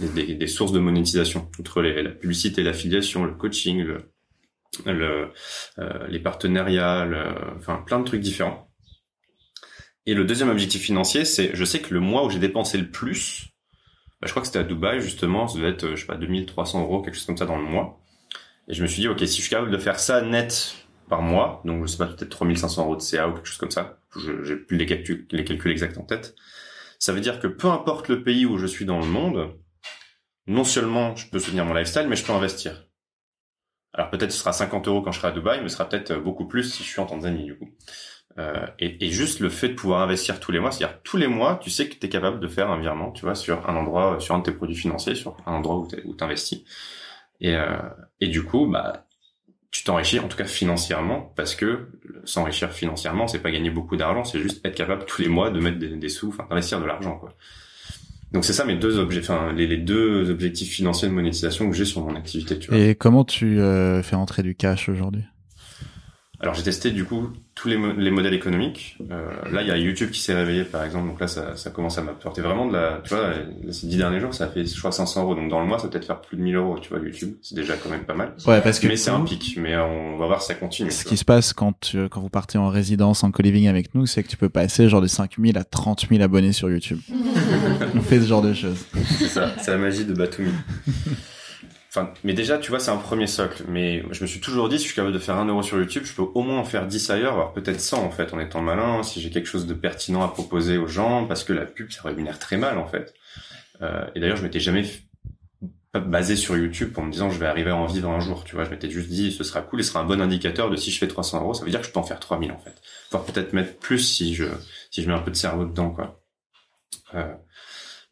Speaker 3: des, des- sources de monétisation, entre les, la publicité, l'affiliation, le coaching, le, le, euh, les partenariats, le- enfin plein de trucs différents. Et le deuxième objectif financier, c'est, je sais que le mois où j'ai dépensé le plus, bah, je crois que c'était à Dubaï justement, ça devait être, je sais pas, 2300 euros, quelque chose comme ça dans le mois. Et je me suis dit, ok, si je suis capable de faire ça net par mois, donc je sais pas, peut-être 3500 euros de CA ou quelque chose comme ça, j'ai plus les calculs, exacts en tête, ça veut dire que peu importe le pays où je suis dans le monde, non seulement je peux soutenir mon lifestyle, mais je peux investir. Alors peut-être ce sera 50 euros quand je serai à Dubaï, mais ce sera peut-être beaucoup plus si je suis en Tanzanie du coup. Euh, et, et juste le fait de pouvoir investir tous les mois, c'est-à-dire tous les mois, tu sais que tu es capable de faire un virement, tu vois, sur un endroit, sur un de tes produits financiers, sur un endroit où tu investis. Et, euh, et du coup, bah, tu t'enrichis en tout cas financièrement, parce que s'enrichir financièrement, c'est pas gagner beaucoup d'argent, c'est juste être capable tous les mois de mettre des, sous, enfin d'investir de l'argent, quoi. Donc c'est ça mes deux objets, enfin les, les deux objectifs financiers de monétisation que j'ai sur mon activité, tu.
Speaker 2: Et comment tu euh, fais entrer du cash aujourd'hui?
Speaker 3: Alors j'ai testé du coup tous les, mo- les modèles économiques. Euh, là il y a YouTube qui s'est réveillé par exemple, donc là ça, ça commence à m'apporter vraiment de la, tu vois, ces dix derniers jours ça a fait je crois 500 euros, donc dans le mois ça peut peut-être faire plus de 1000 euros, tu vois YouTube, c'est déjà quand même pas mal.
Speaker 2: Ouais, parce que
Speaker 3: Mais c'est un pic, mais on va voir si ça continue.
Speaker 2: Ce qui se passe quand, tu- quand vous partez en résidence, en co-living avec nous, c'est que tu peux passer genre de 5000 à 30 000 abonnés sur YouTube. *laughs* On fait ce genre de choses.
Speaker 3: c'est ça, c'est la magie de Batumi. *laughs* Enfin, mais déjà, tu vois, c'est un premier socle. Mais je me suis toujours dit, si je suis capable de faire un euro sur YouTube, je peux au moins en faire 10 ailleurs, voire peut-être 100 en fait, en étant malin, si j'ai quelque chose de pertinent à proposer aux gens, parce que la pub, ça rémunère très mal en fait. Euh, et d'ailleurs, je m'étais jamais basé sur YouTube en me disant, je vais arriver à en vivre un jour. Tu vois, je m'étais juste dit, ce sera cool, et ce sera un bon indicateur de si je fais 300 euros, ça veut dire que je peux en faire 3000 en fait. Voire peut-être mettre plus si je si je mets un peu de cerveau dedans, quoi. Euh,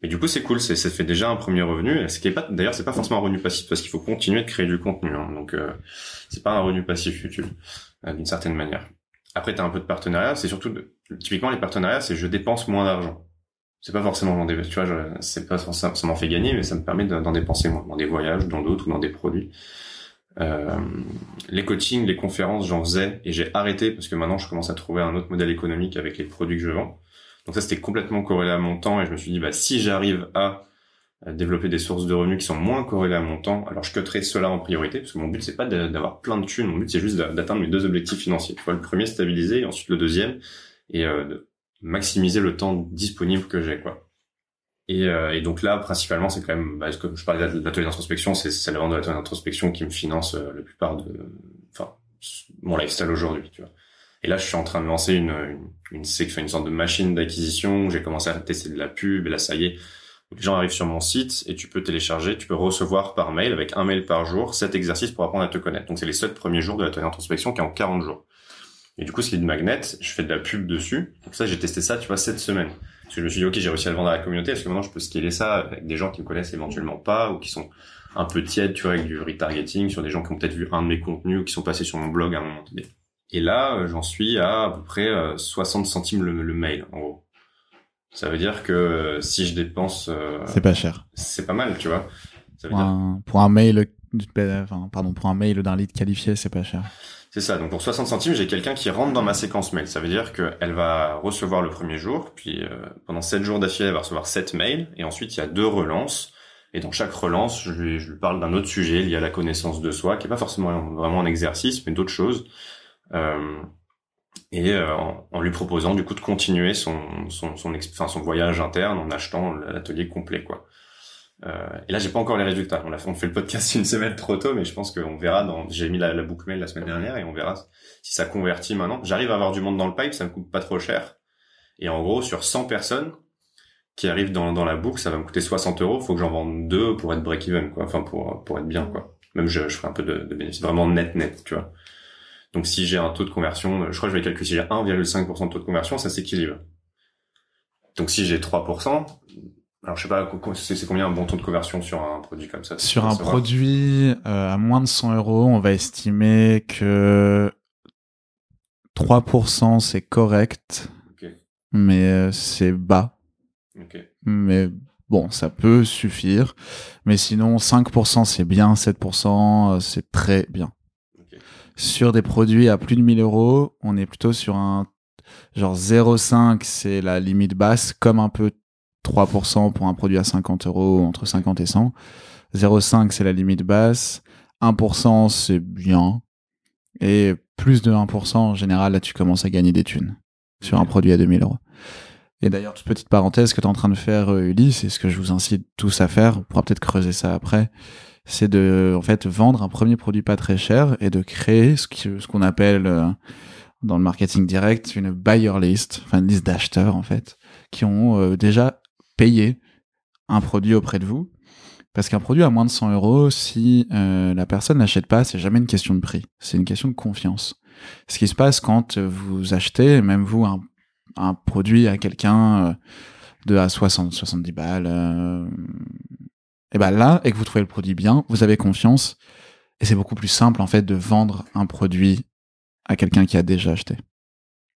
Speaker 3: mais du coup, c'est cool, c'est, ça fait déjà un premier revenu. Ce qui est pas, d'ailleurs, c'est pas forcément un revenu passif parce qu'il faut continuer de créer du contenu. hein. donc, euh, c'est pas un revenu passif YouTube euh, d'une certaine manière. Après, t'as un peu de partenariat. C'est surtout, de- typiquement, les partenariats, c'est je dépense moins d'argent. C'est pas forcément dans des, tu vois, c'est pas forcément, ça m'en fait gagner, mais ça me permet de- d'en dépenser moins dans des voyages, dans d'autres ou dans des produits. Euh, les coachings, les conférences, j'en faisais et j'ai arrêté parce que maintenant, je commence à trouver un autre modèle économique avec les produits que je vends. Donc ça, c'était complètement corrélé à mon temps et je me suis dit, bah, si j'arrive à euh, développer des sources de revenus qui sont moins corrélées à mon temps, alors je cutterai cela en priorité parce que mon but, c'est pas d'avoir plein de thunes. Mon but, c'est juste d'a- d'atteindre mes deux objectifs financiers. Tu vois, le premier, stabiliser et ensuite le deuxième et euh, de maximiser le temps disponible que j'ai, quoi. Et, euh, et donc là, principalement, c'est quand même, bah, comme je parlais de l'atelier d'introspection, c'est c'est la vente de l'atelier d'introspection qui me finance euh, la plupart de, enfin, mon lifestyle aujourd'hui, tu vois. Et là, je suis en train de lancer une, une, une, une sorte de machine d'acquisition où j'ai commencé à tester de la pub et là, ça y est. Les gens arrivent sur mon site et tu peux télécharger, tu peux recevoir par mail avec un mail par jour cet exercice pour apprendre à te connaître. Donc, c'est les sept premiers jours de l'atelier d'introspection qui est en 40 jours. Et du coup, ce lead magnet, je fais de la pub dessus. Donc ça, j'ai testé ça, tu vois, cette semaine. Parce que je me suis dit, ok, j'ai réussi à le vendre à la communauté, parce que maintenant, je peux scaler ça avec des gens qui me connaissent éventuellement pas, ou qui sont un peu tièdes, tu vois, avec du retargeting sur des gens qui ont peut-être vu un de mes contenus, ou qui sont passés sur mon blog à un moment donné? Et là, euh, j'en suis à à peu près euh, 60 centimes le, le mail, en gros. Ça veut dire que euh, si je dépense, euh,
Speaker 2: C'est pas cher.
Speaker 3: c'est pas mal, tu vois. Ça veut
Speaker 2: Pour
Speaker 3: dire
Speaker 2: un, pour un mail, enfin, pardon, pour un mail d'un lead qualifié, c'est pas cher.
Speaker 3: C'est ça. Donc pour 60 centimes, j'ai quelqu'un qui rentre dans ma séquence mail. Ça veut dire qu'elle va recevoir le premier jour, puis euh, pendant 7 jours d'affilée, elle va recevoir 7 mails, et ensuite il y a deux relances. Et dans chaque relance, je lui, je lui parle d'un autre sujet lié à la connaissance de soi, qui est pas forcément vraiment un exercice, mais d'autres choses. Euh, et euh, en, en lui proposant du coup de continuer son son son, enfin, son voyage interne en achetant l'atelier complet quoi. Euh, et là j'ai pas encore les résultats. On a fait, le podcast *laughs* une semaine trop tôt, mais je pense qu'on verra. Dans j'ai mis la, la boucle mail la semaine dernière et on verra si ça convertit maintenant. J'arrive à avoir du monde dans le pipe, ça me coûte pas trop cher. Et en gros sur 100 personnes qui arrivent dans dans la boucle, ça va me coûter 60 euros. Faut que j'en vende deux pour être break even quoi. Enfin pour pour être bien quoi. Même je je ferai un peu de, de bénéfice vraiment net net tu vois. Donc si j'ai un taux de conversion, je crois que je vais calculer si j'ai 1,5% de taux de conversion, ça s'équilibre. Donc si j'ai 3%, alors je sais pas, c'est combien un bon taux de conversion sur un produit comme ça?
Speaker 2: Sur un produit euh, à moins de 100 euros, on va estimer que 3% c'est correct, mais euh, c'est bas. Mais bon, ça peut suffire. Mais sinon, 5% c'est bien, 7% euh, c'est très bien. Sur des produits à plus de 1000 euros, on est plutôt sur un genre 0,5 c'est la limite basse, comme un peu 3% pour un produit à 50 euros, entre 50 et 100. 0,5 c'est la limite basse. 1% c'est bien. Et plus de 1% en général, là tu commences à gagner des thunes sur un produit à 2000 euros. Et d'ailleurs, toute petite parenthèse, ce que tu es en train de faire, euh, Ulysse, et ce que je vous incite tous à faire, on pourra peut-être creuser ça après, c'est de en fait vendre un premier produit pas très cher et de créer ce qui- ce qu'on appelle euh, dans le marketing direct une buyer list, enfin une liste d'acheteurs en fait, qui ont euh, déjà payé un produit auprès de vous. Parce qu'un produit à moins de 100 euros, si euh, la personne n'achète pas, c'est jamais une question de prix, c'est une question de confiance. Ce qui se passe quand vous achetez, même vous, un, un produit à quelqu'un euh, de à 60, 70 balles, euh, et ben là, et que vous trouvez le produit bien, vous avez confiance, et c'est beaucoup plus simple en fait de vendre un produit à quelqu'un qui a déjà acheté.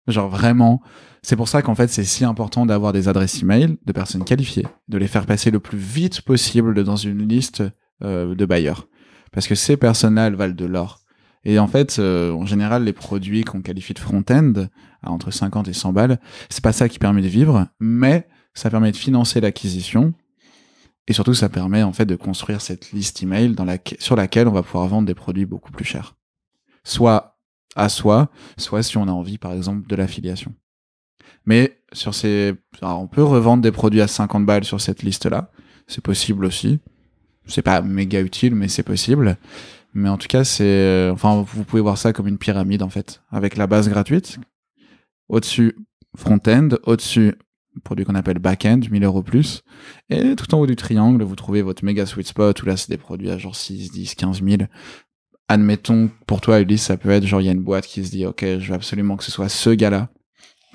Speaker 2: Genre vraiment, c'est pour ça qu'en fait c'est si important d'avoir des adresses email de personnes qualifiées, de les faire passer le plus vite possible dans une liste euh, de bailleurs, parce que ces personnes-là elles valent de l'or. Et en fait, euh, en général, les produits qu'on qualifie de front-end à entre 50 et 100 balles, c'est pas ça qui permet de vivre, mais ça permet de financer l'acquisition et surtout ça permet en fait de construire cette liste email dans sur laquelle on va pouvoir vendre des produits beaucoup plus chers. Soit à soi, soit si on a envie par exemple de l'affiliation. Mais sur ces alors, on peut revendre des produits à 50 balles sur cette liste-là, c'est possible aussi. c'est pas méga utile, mais c'est possible. Mais en tout cas, c'est, euh, enfin, vous pouvez voir ça comme une pyramide en fait, avec la base gratuite. Au-dessus, front-end. Au-dessus, produit qu'on appelle back-end, 1000 euros plus. Et tout en haut du triangle, vous trouvez votre méga sweet spot où là, c'est des produits à genre 6, 10, 15 000. Admettons, pour toi, Ulysse, ça peut être genre, il y a une boîte qui se dit, OK, je veux absolument que ce soit ce gars-là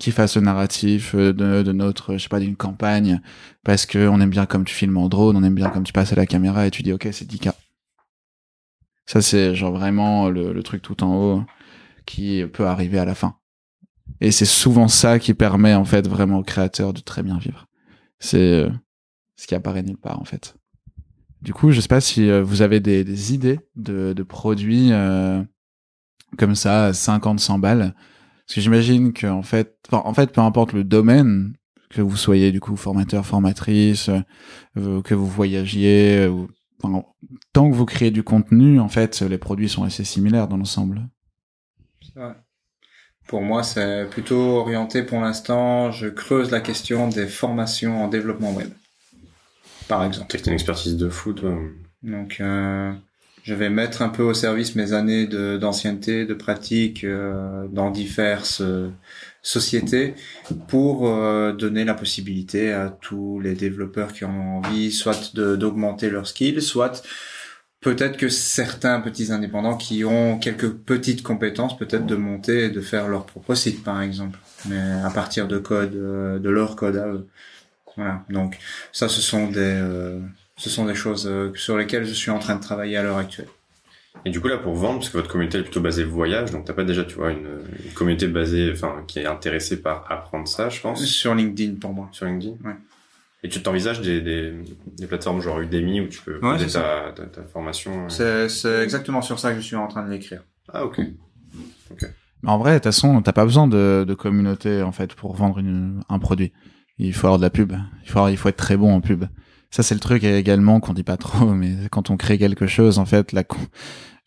Speaker 2: qui fasse le narratif euh, de, notre, je sais pas, d'une campagne, parce que on aime bien comme tu filmes en drone, on aime bien comme tu passes à la caméra et tu dis, OK, c'est 10K. Ça, c'est genre vraiment le truc tout en haut qui peut arriver à la fin. Et c'est souvent ça qui permet en fait vraiment aux créateurs de très bien vivre. C'est euh, ce qui apparaît nulle part en fait. Du coup, je sais pas si euh, vous avez des, idées de, produits euh, comme ça, 50, 100 balles. Parce que j'imagine que en fait, en fait, peu importe le domaine, que vous soyez du coup formateur, formatrice, que vous voyagiez, tant que vous créez du contenu, en fait, les produits sont assez similaires dans l'ensemble.
Speaker 4: Pour moi, c'est plutôt orienté pour l'instant. Je creuse la question des formations en développement web, par exemple.
Speaker 3: T'as une expertise de fou, toi.
Speaker 4: Donc, euh, je vais mettre un peu au service mes années d'ancienneté, de, pratique euh, dans diverses euh, sociétés pour euh, donner la possibilité à tous les développeurs qui en ont envie, soit d'augmenter leurs skills, soit peut-être que certains petits indépendants qui ont quelques petites compétences, peut-être de monter et de faire leur propre site, par exemple, mais à partir de code, euh, de leur code à eux. Voilà. Donc ça, ce sont des, euh, ce sont des choses euh, sur lesquelles je suis en train de travailler à l'heure actuelle.
Speaker 3: Et du coup, là, pour vendre, parce que votre communauté est plutôt basée voyage, donc t'as pas déjà, tu vois, une, une communauté basée, enfin, qui est intéressée par apprendre ça, je pense,
Speaker 4: Sur LinkedIn pour moi.
Speaker 3: sur LinkedIn?
Speaker 4: Ouais.
Speaker 3: Et tu t'envisages des, des, des plateformes genre Udemy où tu peux
Speaker 4: Ouais,
Speaker 3: poser
Speaker 4: c'est
Speaker 3: ta, ta, ta formation. euh.
Speaker 4: C'est, c'est exactement sur ça que je suis en train de l'écrire.
Speaker 3: Ah, ok.
Speaker 2: Mais en vrai, de toute façon, t'as pas besoin de, de communauté en fait pour vendre une, un produit. Il faut avoir de la pub. Il faut, avoir- il faut être très bon en pub. Ça, c'est le truc également qu'on dit pas trop, mais quand on crée quelque chose, en fait, la, con-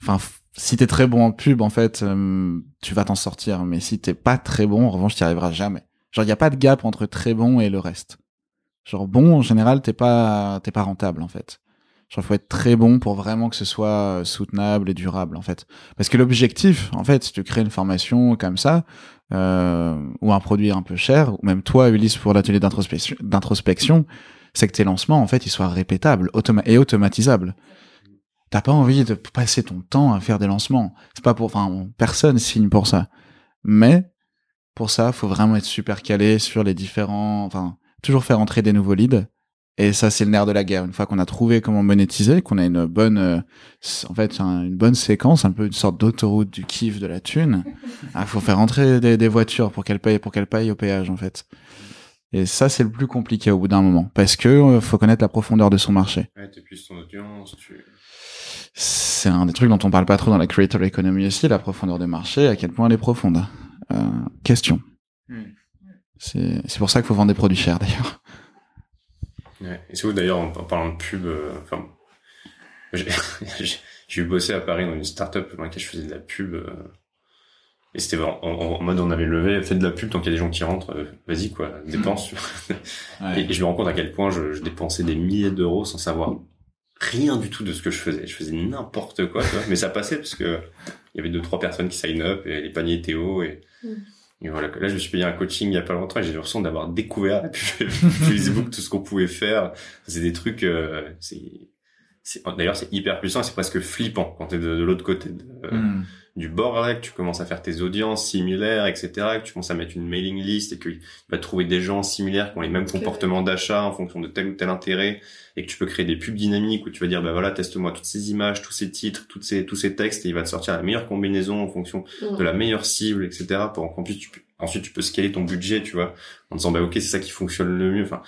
Speaker 2: enfin, si t'es très bon en pub, en fait, euh, tu vas t'en sortir. Mais si t'es pas très bon, en revanche, t'y arriveras jamais. Genre, il y a pas de gap entre très bon et le reste. Genre, bon, en général, t'es pas, t'es pas rentable, en fait. Genre, faut être très bon pour vraiment que ce soit euh, soutenable et durable, en fait. Parce que l'objectif, en fait, si tu crées une formation comme ça, euh, ou un produit un peu cher, ou même toi, Ulysse, pour l'atelier d'introspection, d'introspection, c'est que tes lancements, en fait, ils soient répétables et automatisables. T'as pas envie de passer ton temps à faire des lancements. C'est pas pour, enfin, personne signe pour ça. Mais, pour ça, faut vraiment être super calé sur les différents, enfin, toujours faire entrer des nouveaux leads. Et ça, c'est le nerf de la guerre. Une fois qu'on a trouvé comment monétiser, qu'on a une bonne, euh, en fait, un- une bonne séquence, un peu une sorte d'autoroute du kiff de la thune, il *laughs* faut faire entrer des, des voitures pour qu'elles payent, pour qu'elles payent au péage, en fait. Et ça, c'est le plus compliqué au bout d'un moment. Parce que euh, faut connaître la profondeur de son marché.
Speaker 3: Ouais, t'es plus ton audience, tu...
Speaker 2: C'est un des trucs dont on parle pas trop dans la creator economy aussi, la profondeur des marchés, à quel point elle est profonde. Euh, question.
Speaker 4: Hmm.
Speaker 2: C'est c'est pour ça qu'il faut vendre des produits chers, d'ailleurs.
Speaker 3: Ouais. Et c'est où d'ailleurs, en, en parlant de pub, euh, enfin, j'ai *laughs* j'ai- j'ai eu bossé à Paris dans une start-up dans laquelle je faisais de la pub. euh, et c'était en, en mode on avait levé, fait de la pub tant qu'il y a des gens qui rentrent, euh, vas-y quoi, dépense. *laughs* Et, et je me rends compte à quel point je, je dépensais des milliers d'euros sans savoir rien du tout de ce que je faisais. Je faisais n'importe quoi, tu vois. mais ça passait parce que il y avait deux trois personnes qui sign up et les paniers étaient hauts et,
Speaker 6: Mm.
Speaker 3: Et voilà. Là, je me suis payé un coaching il y a pas longtemps et j'ai l'impression d'avoir découvert *laughs* *laughs* Facebook, tout ce qu'on pouvait faire. C'est des trucs, euh, c'est, c'est- d'ailleurs c'est hyper puissant, et c'est presque flippant quand t'es de, de l'autre côté de-
Speaker 2: Hmm.
Speaker 3: Du bord là, que tu commences à faire tes audiences similaires, etc., que tu commences à mettre une mailing list et que tu vas trouver des gens similaires qui ont les mêmes comportements d'achat en fonction de tel ou tel intérêt et que tu peux créer des pubs dynamiques où tu vas dire bah voilà teste-moi toutes ces images, tous ces titres, toutes ces tous ces textes et il va te sortir la meilleure combinaison en fonction de la meilleure cible, etc. Pour qu'en plus tu peux, ensuite tu peux scaler ton budget, tu vois, en disant bah ok c'est ça qui fonctionne le mieux. Enfin,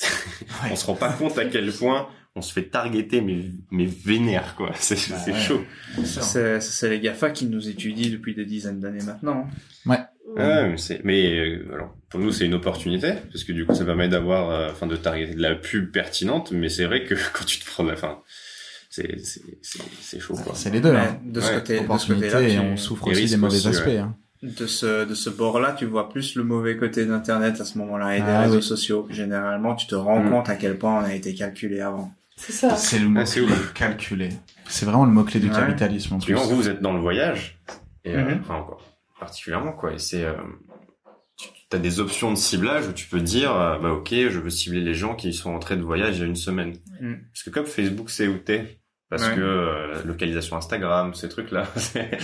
Speaker 3: *laughs* on se rend pas compte à quel point on se fait targeter mais mais vénère quoi. *laughs* C'est
Speaker 2: Bah ouais.
Speaker 3: chaud.
Speaker 4: C'est, c'est les GAFA qui nous étudient depuis des dizaines d'années maintenant. hein.
Speaker 3: Ouais, mais c'est, mais euh, alors pour nous c'est une opportunité parce que du coup ça permet d'avoir, euh, enfin de targeter de la pub pertinente, mais c'est vrai que *laughs* quand tu te prends la fin, c'est c'est chaud quoi.
Speaker 2: C'est les deux.
Speaker 4: Mais
Speaker 2: Hein.
Speaker 4: de ce
Speaker 3: Ouais,
Speaker 4: côté, de ce
Speaker 2: Opportunité
Speaker 4: côté-là,
Speaker 2: et on souffre
Speaker 3: et
Speaker 2: aussi des mauvais
Speaker 3: aussi,
Speaker 2: aspects.
Speaker 3: ouais.
Speaker 2: hein.
Speaker 4: de ce de ce bord-là, tu vois plus le mauvais côté d'Internet à ce moment-là et des
Speaker 2: Ah,
Speaker 4: réseaux
Speaker 2: oui.
Speaker 4: sociaux. Généralement, tu te rends
Speaker 3: Mm.
Speaker 4: compte à quel point on a été calculé avant.
Speaker 6: C'est ça.
Speaker 2: C'est le mot
Speaker 3: Ah, c'est
Speaker 2: calculé. C'est vraiment le mot-clé du
Speaker 4: Ouais.
Speaker 2: capitalisme en plus.
Speaker 3: Vous, vous êtes dans le voyage, et, euh,
Speaker 4: Mhm.
Speaker 3: enfin, encore, particulièrement, quoi. Et c'est, euh, tu as des options de ciblage où tu peux dire, euh, bah, ok, je veux cibler les gens qui sont rentrés de voyage il y a une semaine.
Speaker 4: Mhm.
Speaker 3: Parce que comme Facebook sait où t'es, parce
Speaker 4: Ouais.
Speaker 3: que euh, localisation Instagram, ces trucs-là, *laughs* c'est-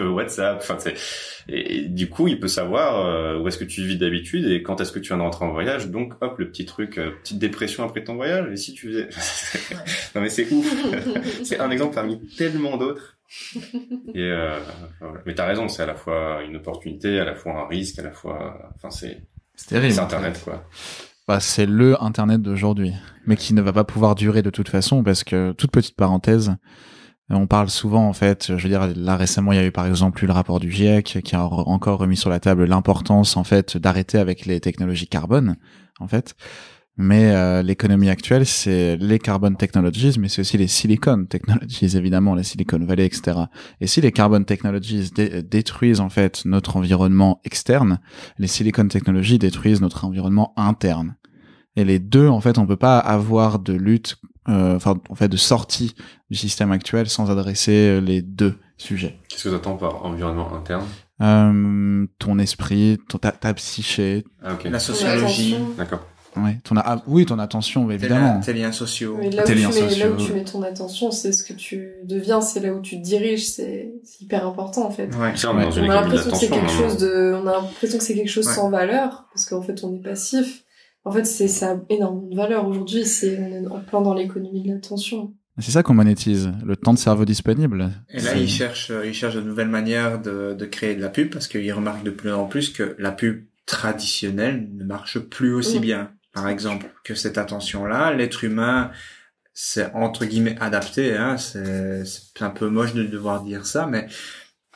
Speaker 3: euh, WhatsApp, enfin, c'est, et, et du coup, il peut savoir euh, où est-ce que tu vis d'habitude et quand est-ce que tu viens de rentrer en voyage. Donc, hop, le petit truc, euh, petite dépression après ton voyage. Et si tu faisais, *laughs* non mais c'est ouf. C'est un exemple parmi tellement d'autres. *laughs* Et euh, voilà. Mais t'as raison, c'est à la fois une opportunité, à la fois un risque, à la fois, enfin c'est
Speaker 2: C'est terrible.
Speaker 3: c'est Internet quoi.
Speaker 2: Bah, c'est le Internet d'aujourd'hui, mais qui ne va pas pouvoir durer de toute façon parce que toute petite parenthèse, euh, on parle souvent en fait, je veux dire là récemment il y a eu par exemple eu le rapport du GIEC qui a re- encore remis sur la table l'importance en fait d'arrêter avec les technologies carbone en fait. Mais euh, l'économie actuelle, c'est les carbon technologies, mais c'est aussi les silicon technologies, *laughs* évidemment, les Silicon Valley, etc. Et si les carbon technologies dé- détruisent en fait notre environnement externe, les silicon technologies détruisent notre environnement interne. Et les deux, en fait, on peut pas avoir de lutte, euh, enfin, en fait, de sortie du système actuel sans adresser euh, les deux sujets.
Speaker 3: Qu'est-ce que t'entends par environnement interne?
Speaker 2: Euh, ton esprit, ton, ta, ta psyché,
Speaker 3: Ah ok,
Speaker 4: La sociologie,
Speaker 3: d'accord.
Speaker 2: Ouais, ton, ah, oui, ton attention, évidemment.
Speaker 4: tes liens sociaux.
Speaker 6: Mais là où, tu
Speaker 2: liens
Speaker 6: mets, là où
Speaker 2: sociaux.
Speaker 6: tu mets ton attention, c'est ce que tu deviens, c'est là où tu te diriges, c'est hyper important en fait.
Speaker 4: Ouais.
Speaker 3: Ça, on
Speaker 2: Ouais.
Speaker 6: a l'impression que c'est quelque chose de, on a l'impression que c'est quelque chose
Speaker 4: Ouais.
Speaker 6: sans valeur, parce qu'en fait on est passif. En fait, c'est ça a énormément de valeur aujourd'hui. C'est on est en plein dans l'économie de l'attention.
Speaker 2: C'est ça qu'on monétise, le temps de cerveau disponible.
Speaker 4: Et là, ils cherchent, euh, ils cherchent de nouvelles manières de, de créer de la pub parce qu'ils remarquent de plus en plus que la pub traditionnelle ne marche plus aussi bien. Par exemple, que cette attention-là, l'être humain, c'est entre guillemets adapté. Hein, c'est un peu moche de devoir dire ça, mais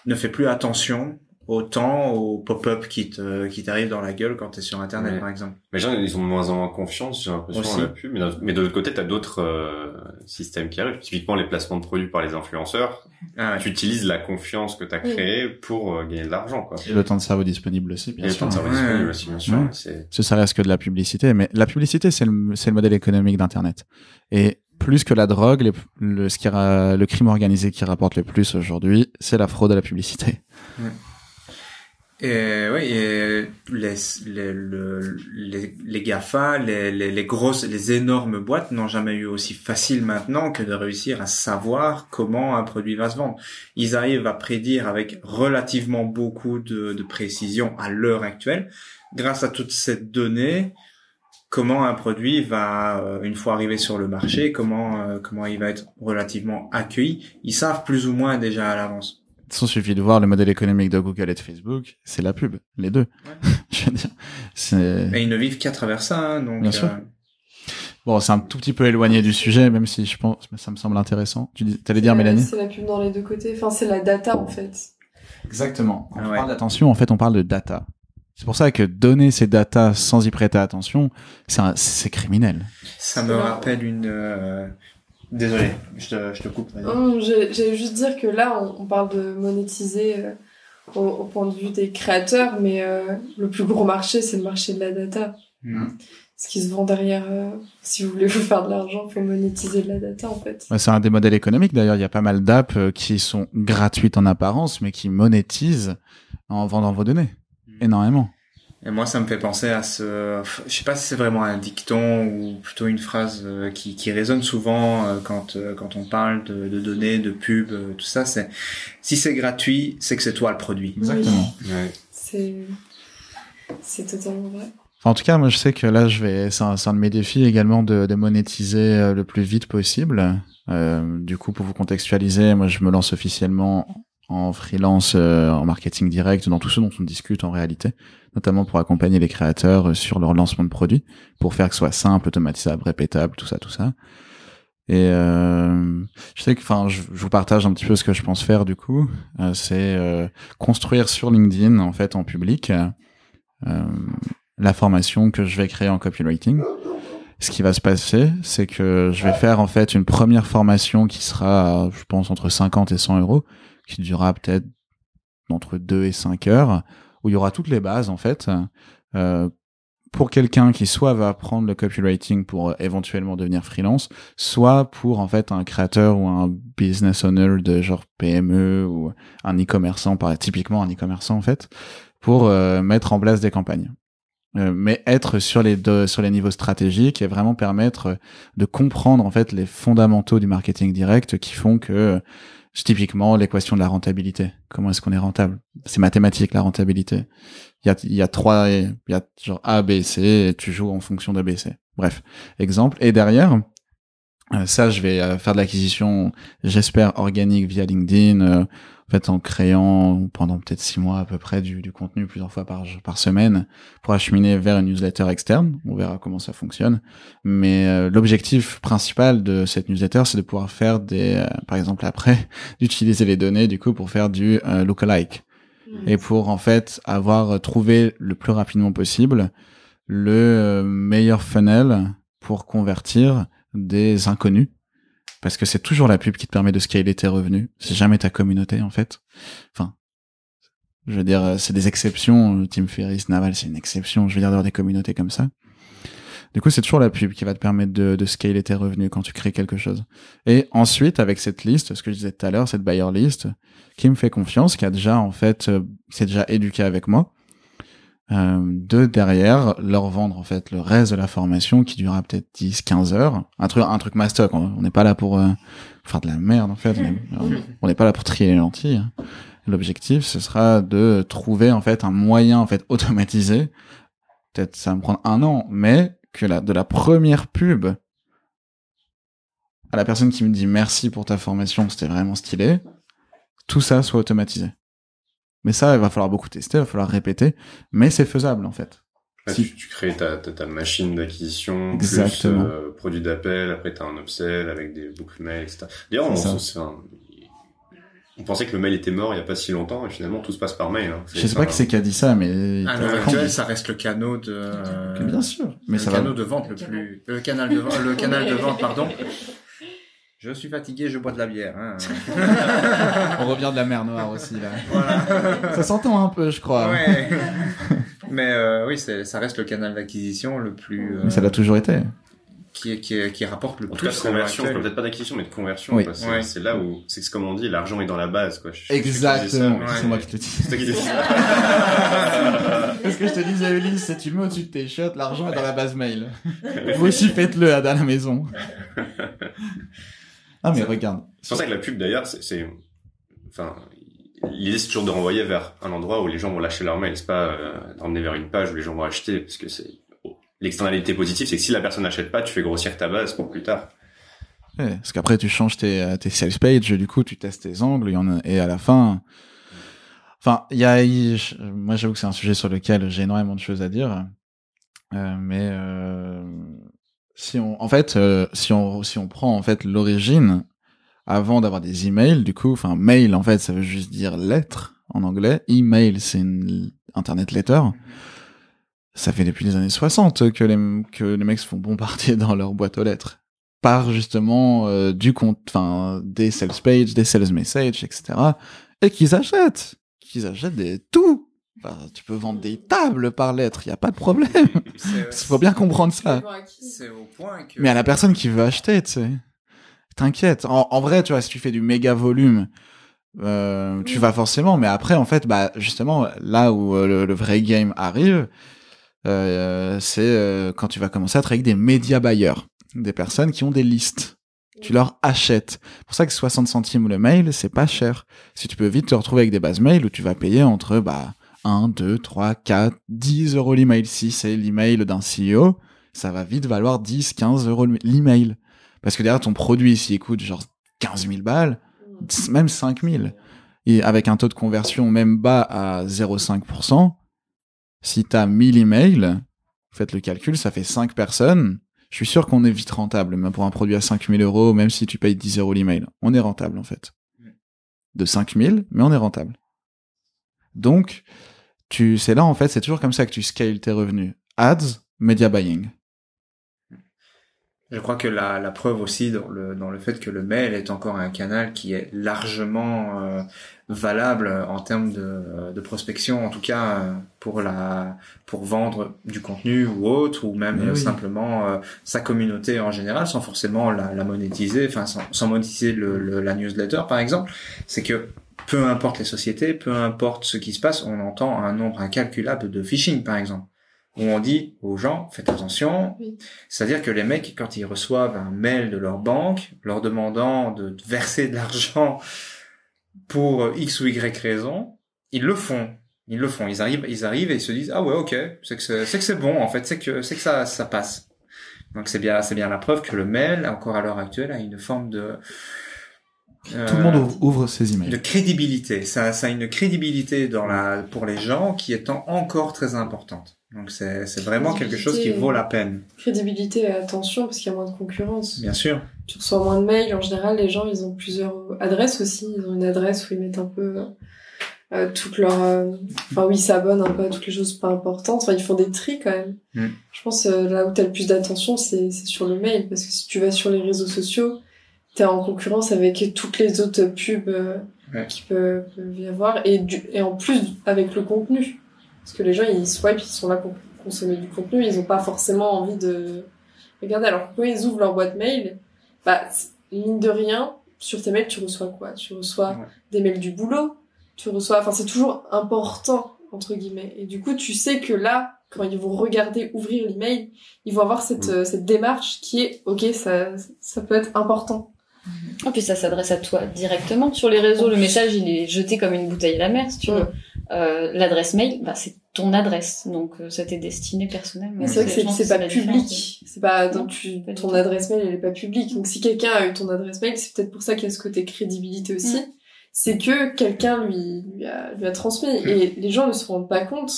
Speaker 4: ne fait plus attention autant aux pop-up qui te qui t'arrivent dans la gueule quand tu es sur Internet,
Speaker 3: Ouais.
Speaker 4: par exemple.
Speaker 3: Mais les gens, ils ont de moins en moins confiance, j'ai l'impression, dans la pub. Mais, d'un- mais de l'autre côté, t'as d'autres euh, systèmes qui arrivent. Typiquement, les placements de produits par les influenceurs.
Speaker 4: Ah ouais.
Speaker 3: Tu utilises la confiance que t'as
Speaker 6: Oui.
Speaker 3: créée pour euh, gagner de l'argent, quoi.
Speaker 2: Et le temps de cerveau disponible aussi,
Speaker 3: Et
Speaker 2: bien
Speaker 3: le
Speaker 2: sûr.
Speaker 3: temps de
Speaker 4: Ouais.
Speaker 3: disponible aussi, bien sûr.
Speaker 2: Ouais.
Speaker 3: C'est
Speaker 2: Ce ça reste que de la publicité, mais la publicité, c'est le, c'est le modèle économique d'Internet. Et plus que la drogue, les- le, ce qui le crime organisé qui rapporte le plus aujourd'hui, c'est la fraude à la publicité.
Speaker 4: Et oui, les les le- les, les Gafa, les, les les grosses, les énormes boîtes n'ont jamais eu aussi facile maintenant que de réussir à savoir comment un produit va se vendre. Ils arrivent à prédire avec relativement beaucoup de, de précision à l'heure actuelle, grâce à toutes ces données, comment un produit va euh, une fois arrivé sur le marché, comment euh, comment il va être relativement accueilli. Ils savent plus ou moins déjà à l'avance.
Speaker 2: Il suffit de voir le modèle économique de Google et de Facebook, c'est la pub, les deux. *laughs* Je veux dire, c'est
Speaker 4: Et ils ne vivent qu'à travers ça, hein, donc.
Speaker 2: Bien sûr.
Speaker 4: euh,
Speaker 2: bon, c'est un tout petit peu éloigné du sujet, même si je pense, ça me semble intéressant. Tu dis, t'allais dire,
Speaker 6: Euh,
Speaker 2: Mélanie?
Speaker 6: C'est la pub dans les deux côtés. Enfin, c'est la data en fait.
Speaker 2: Exactement. Quand
Speaker 4: Ah
Speaker 2: on
Speaker 4: ouais.
Speaker 2: parle d'attention, en fait, on parle de data. C'est pour ça que donner ces data sans y prêter attention, c'est criminel.
Speaker 4: Ça me rappelle une. euh, Désolé, je te, je te coupe.
Speaker 6: J'allais juste dire que là, on, on parle de monétiser euh, au, au point de vue des créateurs, mais euh, le plus gros marché, c'est le marché de la data.
Speaker 4: Mm.
Speaker 6: Ce qui se vend derrière, euh, si vous voulez *laughs* vous faire de l'argent, faut monétiser de la data en fait.
Speaker 2: Ouais, C'est un des modèles économiques d'ailleurs. Il y a pas mal d'apps qui sont gratuites en apparence, mais qui monétisent en vendant vos données. Énormément.
Speaker 4: Et moi, ça me fait penser à ce. Je sais pas si c'est vraiment un dicton ou plutôt une phrase euh, qui, qui résonne souvent euh, quand euh, quand on parle de, de données, de pub, euh, tout ça. C'est si c'est gratuit, c'est que c'est toi le produit.
Speaker 2: Exactement.
Speaker 3: ouais.
Speaker 6: C'est c'est totalement vrai.
Speaker 2: Enfin, en tout cas, moi, je sais que là, je vais. C'est un, de mes défis également de, de monétiser le plus vite possible. Euh, du coup, pour vous contextualiser, moi, je me lance officiellement en freelance, euh, en marketing direct, dans tout ce dont on discute en réalité, notamment pour accompagner les créateurs euh, sur leur lancement de produits, pour faire que ce soit simple, automatisable, répétable, tout ça, tout ça. Et euh, je sais que, enfin, je, je vous partage un petit peu ce que je pense faire du coup. Euh, c'est euh, construire sur LinkedIn, en fait, en public, euh, la formation que je vais créer en copywriting. Ce qui va se passer, c'est que je vais faire en fait une première formation qui sera, je pense, entre 50 et 100 euros, qui durera peut-être entre 2 et 5 heures, où il y aura toutes les bases en fait, euh, pour quelqu'un qui soit va apprendre le copywriting pour euh, éventuellement devenir freelance, soit pour en fait un créateur ou un business owner de genre PME ou un e-commerçant, typiquement un e-commerçant en fait, pour euh, mettre en place des campagnes. Mais être sur les sur les niveaux stratégiques et vraiment permettre de comprendre en fait les fondamentaux du marketing direct qui font que typiquement l'équation de la rentabilité. Comment est-ce qu'on est rentable? C'est mathématique la rentabilité. Il y a, il y a trois, il y a genre A, B, C, et tu joues en fonction de B, C. Bref, exemple. Et derrière, ça, je vais euh, faire de l'acquisition, j'espère organique via LinkedIn, euh, en fait en créant pendant peut-être six mois à peu près du, du contenu plusieurs fois par par semaine pour acheminer vers une newsletter externe. On verra comment ça fonctionne. Mais l'objectif principal de cette newsletter, c'est de pouvoir faire des, par exemple après, *laughs* d'utiliser les données du coup pour faire du lookalike et pour en fait avoir trouvé le plus rapidement possible le meilleur funnel pour convertir des inconnus parce que c'est toujours la pub qui te permet de scaler tes revenus. C'est jamais ta communauté en fait. Enfin, je veux dire, c'est des exceptions. Tim Ferriss, Naval, c'est une exception. Je veux dire d'avoir des communautés comme ça. Du coup, c'est toujours la pub qui va te permettre de, de scaler tes revenus quand tu crées quelque chose. Et ensuite, avec cette liste, ce que je disais tout à l'heure, cette buyer list, qui me fait confiance, qui a déjà en fait, euh, s'est déjà éduqué avec moi, euh, de derrière leur vendre en fait le reste de la formation qui durera peut-être 10 15 heures. Un truc un truc mastoc on n'est pas là pour euh, faire de la merde en fait *laughs* on n'est pas là pour trier les lentilles hein. l'objectif ce sera de trouver en fait un moyen en fait *laughs* automatisé peut-être ça va me prendre un an mais que la de la première pub à la personne qui me dit merci pour ta formation c'était vraiment stylé tout ça soit automatisé mais ça, il va falloir beaucoup tester, il va falloir répéter, mais c'est faisable en fait.
Speaker 3: si... tu, crées ta, ta, machine d'acquisition, plus euh, produit d'appel, après tu as un upsell avec des boucles mail, etc. D'ailleurs, on, on, pensait que le mail était mort il y a pas si longtemps, et finalement tout se passe par mail. Hein.
Speaker 2: Je sais pas qui c'est qui a dit ça, mais...
Speaker 4: À l'heure actuelle, ça reste le canal de...
Speaker 2: Bien sûr.
Speaker 4: Mais le ça canal de vente le plus... Le canal de, le canal de vente, pardon, je suis fatigué, je bois de la bière. Hein. *laughs*
Speaker 2: On revient de la mer Noire aussi là. Voilà. Ça s'entend un peu, je crois.
Speaker 4: Ouais. Mais euh, oui, ça reste le canal d'acquisition le plus.
Speaker 2: Euh, mais ça l'a toujours été.
Speaker 4: Qui, qui, qui rapporte le
Speaker 3: en
Speaker 4: plus.
Speaker 3: de conversion, peut-être pas d'acquisition, mais de conversion. Oui. C'est là où, c'est comme on dit, l'argent est dans la base. Quoi.
Speaker 2: Exactement. C'est moi qui te dis. C'est toi qui te dis. Parce que je te disais, Ulysse, si tu mets au-dessus de tes shots, l'argent est dans la base mail. *laughs* Vous aussi faites-le à la maison. *laughs* Ah, mais regarde.
Speaker 3: C'est pour ça que la pub, d'ailleurs, c'est, enfin, l'idée, c'est toujours de renvoyer vers un endroit où les gens vont lâcher leur mail. C'est pas euh, d'emmener vers une page où les gens vont acheter, parce que c'est l'externalité positive, c'est que si la personne n'achète pas, tu fais grossir ta base pour plus tard.
Speaker 2: Ouais, parce qu'après, tu changes tes, euh, tes sales pages, du coup, tu testes tes angles, y en a, et à la fin, enfin, il y a, moi, j'avoue que c'est un sujet sur lequel j'ai énormément de choses à dire, euh, mais euh, si on, en fait, euh, si on, si on prend en fait l'origine, avant d'avoir des emails, du coup, enfin, mail en fait, ça veut juste dire lettre en anglais. Email, c'est une internet letter. Ça fait depuis les années 60 que les, que les mecs font bombarder *laughs* dans leur boîte aux lettres par justement euh, du compte, enfin, des sales pages, des sales messages, etc. Et qu'ils achètent, qu'ils achètent des tout tu peux vendre des tables par lettre, il y a pas de problème. *laughs* Il faut bien comprendre ça. Mais à la personne qui veut acheter, tu sais. T'inquiète. En, vrai, tu vois, si tu fais du méga volume, euh, tu vas forcément. Mais après, en fait, bah justement, là où euh, le, vrai game arrive, euh, c'est euh, quand tu vas commencer à travailler avec des média buyers, des personnes qui ont des listes. Tu leur achètes. C'est pour ça que 60 centimes le mail, c'est pas cher. Si tu peux vite te retrouver avec des bases mail où tu vas payer entre bah 1, 2, 3, 4, 10 euros l'email. Si c'est l'email d'un CEO, ça va vite valoir 10, 15 euros l'email. Parce que derrière, ton produit, s'il coûte genre 15 000 balles, même 5 000, et avec un taux de conversion même bas à 0,5%, si t'as 1000 emails, faites le calcul, ça fait 5 personnes. Je suis sûr qu'on est vite rentable, même pour un produit à 5000 euros, même si tu payes 10 euros l'email. On est rentable, en fait. De 5000, mais on est rentable. Donc, tu, c'est là, en fait, c'est toujours comme ça que tu scales tes revenus. Ads, media buying.
Speaker 4: Je crois que la, la preuve aussi dans le, dans le fait que le mail est encore un canal qui est largement euh, valable en termes de, de prospection, en tout cas euh, pour la pour vendre du contenu ou autre, ou même
Speaker 2: oui.
Speaker 4: simplement euh, sa communauté en général, sans forcément la, la monétiser, enfin sans, sans monétiser le, le- la newsletter par exemple. C'est que peu importe les sociétés, peu importe ce qui se passe, on entend un nombre incalculable de phishing par exemple où on dit aux gens faites attention.
Speaker 6: Oui.
Speaker 4: C'est-à-dire que les mecs, quand ils reçoivent un mail de leur banque leur demandant de verser de l'argent pour X ou Y raison, ils le font. Ils le font. Ils arrivent, ils arrivent et ils se disent ah ouais ok, c'est que c'est c'est que c'est bon en fait, c'est que c'est que ça ça passe. Donc c'est bien c'est bien la preuve que le mail encore à l'heure actuelle a une forme de
Speaker 2: Tout le monde
Speaker 4: euh,
Speaker 2: ouvre, ses emails.
Speaker 4: de crédibilité. Ça, ça a une crédibilité dans la, pour les gens qui est en- encore très importante. Donc c'est, c'est vraiment quelque chose qui vaut la peine,
Speaker 6: Crédibilité et attention, parce qu'il y a moins de concurrence.
Speaker 4: bien sûr.
Speaker 6: Tu reçois moins de mails. En général, les gens, ils ont plusieurs adresses aussi. Ils ont une adresse où ils mettent un peu euh, toutes leurs... euh, Enfin, oui, ils s'abonnent un peu à toutes les choses pas importantes. Enfin, ils font des tris quand même.
Speaker 4: Mm.
Speaker 6: Je pense euh, là où t'as le plus d'attention, c'est c'est sur le mail. Parce que si tu vas sur les réseaux sociaux, t'es en concurrence avec toutes les autres pubs euh,
Speaker 4: Ouais.
Speaker 6: qui peuvent, peuvent y avoir. Et, du, et en plus, avec le contenu. Parce que les gens, ils swipe, ils sont là pour consommer du contenu. Ils ont pas forcément envie de regarder. Alors quand ils ouvrent leur boîte mail, bah, mine de rien, sur tes mails, tu reçois quoi? Tu reçois
Speaker 4: Ouais.
Speaker 6: des mails du boulot, tu reçois, enfin, c'est toujours important, entre guillemets. Et du coup, tu sais que là, quand ils vont regarder, ouvrir l'email, ils vont avoir cette,
Speaker 3: Mm.
Speaker 6: euh, cette démarche qui est, ok, ça, ça peut être important.
Speaker 5: Et puis ça s'adresse à toi directement. Sur les réseaux, le message il est jeté comme une bouteille à la mer, si tu veux. Euh, L'adresse mail, bah, c'est ton adresse, donc euh, ça t'est destiné personnellement.
Speaker 6: C'est vrai que c'est,
Speaker 5: pense
Speaker 6: c'est pas public. C'est pas, donc tu,
Speaker 5: pas
Speaker 6: ton adresse mail, elle est pas publique. Donc si quelqu'un a eu ton adresse mail, c'est peut-être pour ça qu'il y a ce côté crédibilité aussi.
Speaker 5: Mm.
Speaker 6: C'est que quelqu'un lui, lui a, lui a transmis. Et les gens ne se rendent pas compte,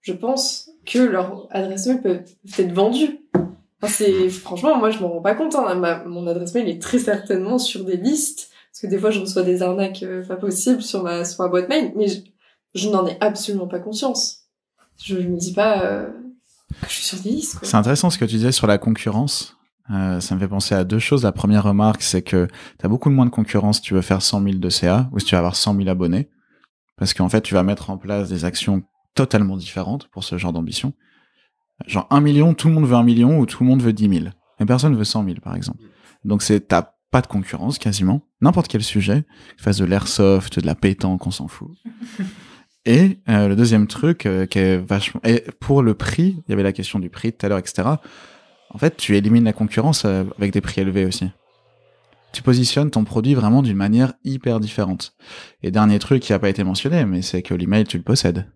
Speaker 6: je pense, que leur adresse mail peut, peut être vendue. C'est, franchement, moi, je m'en rends pas compte, hein. Mon adresse mail est très certainement sur des listes. Parce que des fois, je reçois des arnaques euh, pas possibles sur ma, sur ma boîte mail. Mais je, n'en ai absolument pas conscience. Je, je me dis pas, euh, que je suis sur des listes.
Speaker 2: C'est intéressant ce que tu disais sur la concurrence. Euh, ça me fait penser à deux choses. La première remarque, c'est que tu as beaucoup moins de concurrence si tu veux faire 100 000 de CA ou si tu vas avoir 100 000 abonnés. Parce qu'en fait, tu vas mettre en place des actions totalement différentes pour ce genre d'ambition. Genre 1 million, tout le monde veut 1 million ou tout le monde veut 10 000. Mais personne veut 100 000, par exemple. Donc c'est t'as pas de concurrence quasiment. N'importe quel sujet, fasses de l'airsoft, de la pétanque, on s'en fout. *laughs* Et euh, le deuxième truc euh, qui est vachement... Et pour le prix, il y avait la question du prix tout à l'heure, etc. En fait, tu élimines la concurrence euh, avec des prix élevés aussi. Tu positionnes ton produit vraiment d'une manière hyper différente. Et dernier truc qui n'a pas été mentionné, mais c'est que l'email, tu le possèdes.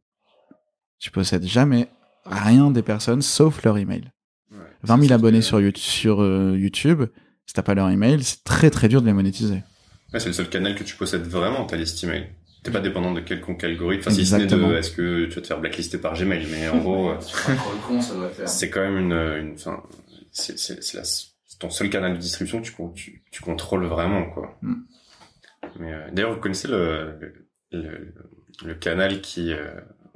Speaker 2: Tu possèdes jamais rien des personnes sauf leur email.
Speaker 3: Ouais.
Speaker 2: 20 000
Speaker 3: C'est-
Speaker 2: abonnés sur, euh, YouTube, si t'as pas leur email, c'est très très dur de les monétiser.
Speaker 3: Ouais, c'est le seul canal que tu possèdes vraiment, ta liste email. T'es pas dépendant de quelconque algorithme. Enfin, si ce n'est de, est-ce que tu vas te faire blacklister par Gmail, mais en gros, c'est quand même une, une, enfin, c'est, c'est, ton seul canal de distribution que tu, con- tu, tu contrôles vraiment, quoi.
Speaker 2: Mm.
Speaker 3: Mais, euh, d'ailleurs, vous connaissez le, le, le canal qui, euh,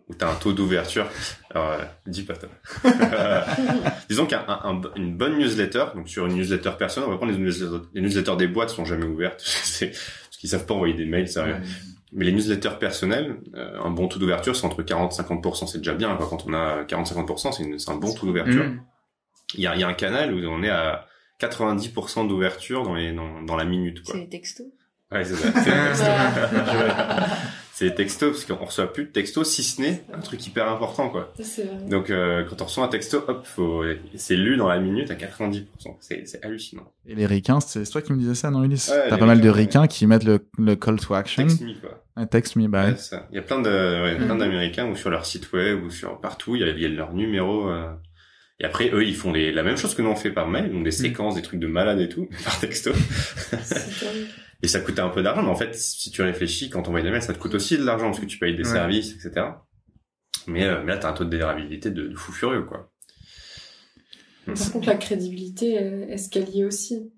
Speaker 3: où t'as un taux d'ouverture. Alors, euh, dis pas toi. *laughs* Disons qu'un un- un- une bonne newsletter, donc sur une newsletter personnelle, on va prendre les newsletters, les newsletters des boîtes sont jamais ouvertes, *laughs* c'est, parce qu'ils savent pas envoyer des mails, sérieux. Mais les newsletters personnels, euh, un bon taux d'ouverture, c'est entre 40 et 50%, c'est déjà bien, quoi. Quand on a 40-50%, c'est, une- c'est un bon taux d'ouverture.
Speaker 4: Mm.
Speaker 3: Il y a, il y a un canal où on est à 90% d'ouverture dans les, dans, dans la minute, quoi.
Speaker 5: C'est les textos.
Speaker 3: Ouais, c'est ça. *laughs* C'est les textos. Parce qu'on reçoit plus de textos, si ce n'est un truc hyper important, quoi.
Speaker 6: Ça, c'est vrai.
Speaker 3: Donc, euh, quand on reçoit un texto, hop, faut, c'est lu dans la minute à 90%. C'est, c'est hallucinant.
Speaker 2: Et les ricains, c'est toi qui me disais ça, non, Ulysse
Speaker 3: Ouais,
Speaker 2: T'as pas mal de
Speaker 3: ricains,
Speaker 2: qui mettent le, le call to action.
Speaker 3: Text me, quoi.
Speaker 2: Un text me, bah
Speaker 3: Ouais, ça. Il y a plein de, ouais, plein d'Américains ou sur leur site web ou sur partout, il y a, il y a leur numéro. euh, Et après, eux, ils font les, la même chose que nous on fait par mail, donc des séquences, des trucs de malade et tout, *laughs* par texto. Et ça coûte un peu d'argent, mais en fait, si tu réfléchis, quand on envoie des mails, ça te coûte aussi de l'argent parce que tu payes des
Speaker 4: Ouais.
Speaker 3: services, etc. Mais, euh, mais là, t'as un taux de délivrabilité de, de fou furieux, quoi.
Speaker 6: Par contre, la crédibilité, est-ce qu'elle y est aussi?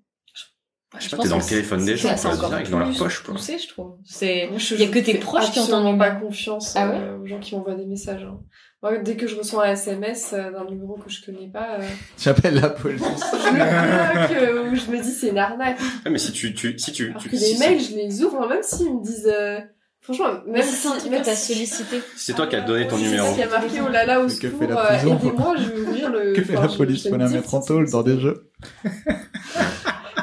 Speaker 3: Je sais
Speaker 5: Je
Speaker 3: pas, t'es dans le téléphone des gens,
Speaker 5: c'est
Speaker 3: dans leur poche, quoi.
Speaker 5: poussé, je trouve. C'est, il y a que tes proches qui numéro.
Speaker 6: pas confiance
Speaker 5: Ah ouais
Speaker 6: euh, aux gens qui m'envoient des messages. hein. Moi, dès que je reçois un SMS euh, d'un numéro que je connais pas, euh, *laughs*
Speaker 2: J'appelle la police.
Speaker 6: je bloque euh, ou je me dis c'est une arnaque.
Speaker 3: Ouais, mais si tu, tu, si tu,
Speaker 6: Alors
Speaker 3: tu
Speaker 6: que
Speaker 3: si
Speaker 6: les mails, je les ouvre, hein, même s'ils me disent... euh, Franchement,
Speaker 5: Même si que t'as sollicité.
Speaker 3: si c'est toi qui as donné ton
Speaker 6: Si
Speaker 3: numéro.
Speaker 6: C'est qui a marqué oh là là au
Speaker 2: Mais que fait
Speaker 6: secours, euh, aidez-moi, je vais ouvrir le...
Speaker 2: Que fait
Speaker 6: enfin,
Speaker 2: la police pour la
Speaker 6: me
Speaker 2: mettre en tôle dans des jeux